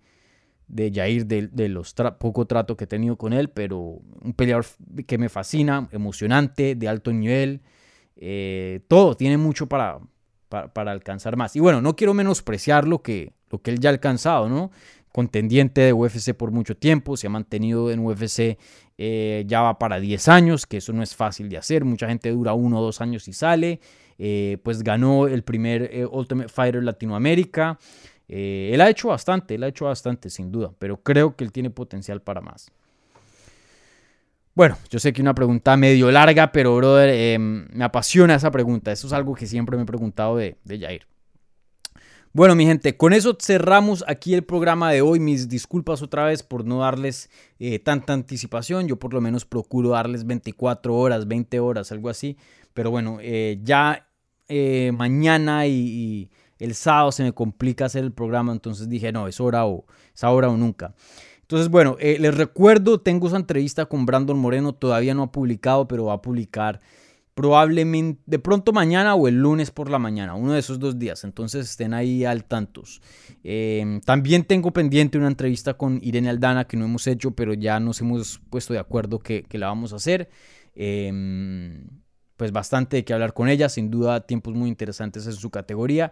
C: de Jair, de, los poco trato que he tenido con él, pero un peleador que me fascina, emocionante, de alto nivel, eh, todo, tiene mucho para, para, alcanzar más. Y bueno, no quiero menospreciar lo que, lo que él ya ha alcanzado, ¿no? contendiente de UFC por mucho tiempo, se ha mantenido en UFC eh, ya va para 10 años, que eso no es fácil de hacer, mucha gente dura uno o dos años y sale, eh, pues ganó el primer Ultimate Fighter Latinoamérica, él ha hecho bastante, él ha hecho bastante sin duda, pero creo que él tiene potencial para más. Bueno, yo sé que una pregunta medio larga, pero brother, em, me apasiona esa pregunta. Eso es algo que siempre me he preguntado de, de Jair. Bueno, mi gente, con eso cerramos aquí el programa de hoy. Mis disculpas otra vez por no darles eh, tanta anticipación. Yo por lo menos procuro darles 24 horas, 20 horas, algo así. Pero bueno, eh, ya eh, mañana y, el sábado se me complica hacer el programa. Entonces dije, no, es hora o, es ahora o nunca. Entonces, bueno, les recuerdo, tengo esa entrevista con Brandon Moreno, todavía no ha publicado, pero va a publicar probablemente de pronto mañana o el lunes por la mañana, uno de esos dos días, entonces estén ahí al tantos. Em, también tengo pendiente una entrevista con Irene Aldana que no hemos hecho, pero ya nos hemos puesto de acuerdo que, la vamos a hacer. Em, pues bastante de que hablar con ella, sin duda tiempos muy interesantes en su categoría.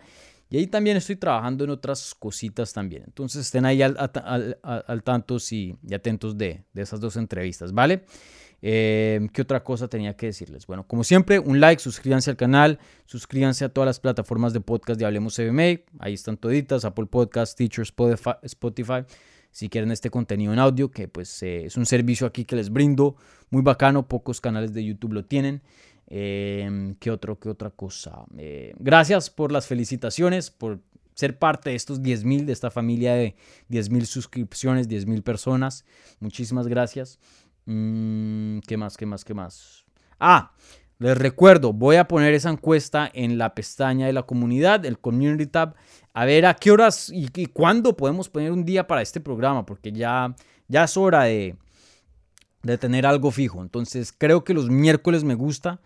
C: Y ahí también estoy trabajando en otras cositas también. Entonces estén ahí al, tantos y, atentos de, esas dos entrevistas, ¿vale? Em, ¿Qué otra cosa tenía que decirles? Bueno, como siempre, un like, suscríbanse al canal, suscríbanse a todas las plataformas de podcast de Hablemos MMA. Ahí están toditas, Apple Podcast, Teacher, Spotify. Si quieren este contenido en audio, que pues eh, es un servicio aquí que les brindo, muy bacano, pocos canales de YouTube lo tienen. Em, ¿Qué otro, qué otra cosa? Eh, gracias por las felicitaciones, por ser parte de estos 10.000, de esta familia de 10.000 suscripciones, 10.000 personas. Muchísimas gracias. Mm, ¿Qué más? ¿Qué más? ¿Qué más? Ah, les recuerdo, voy a poner esa encuesta en la pestaña de la comunidad, el Community Tab, a ver a qué horas y, cuándo podemos poner un día para este programa, porque ya, ya es hora de, de tener algo fijo. Entonces, creo que los miércoles me gusta.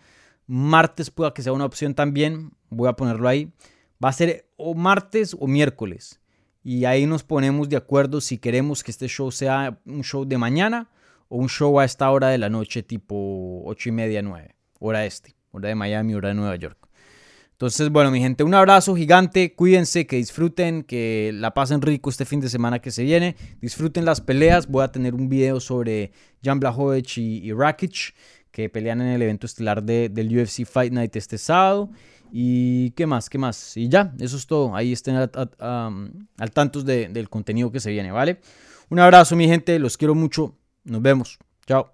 C: Martes pueda que sea una opción también. Voy a ponerlo ahí. Va a ser o martes o miércoles. Y ahí nos ponemos de acuerdo si queremos que este show sea un show de mañana o un show a esta hora de la noche, tipo 8 y media, 9, hora este, hora de Miami, hora de Nueva York. Entonces, bueno, mi gente, un abrazo gigante, cuídense, que disfruten, que la pasen rico este fin de semana que se viene, disfruten las peleas, voy a tener un video sobre Jan Blachowicz y, Rakic, que pelean en el evento estelar del UFC Fight Night este sábado. Y qué más, qué más. Y ya, eso es todo. Ahí estén al, tanto del contenido que se viene, ¿vale? Un abrazo, mi gente. Los quiero mucho. Nos vemos. Chao.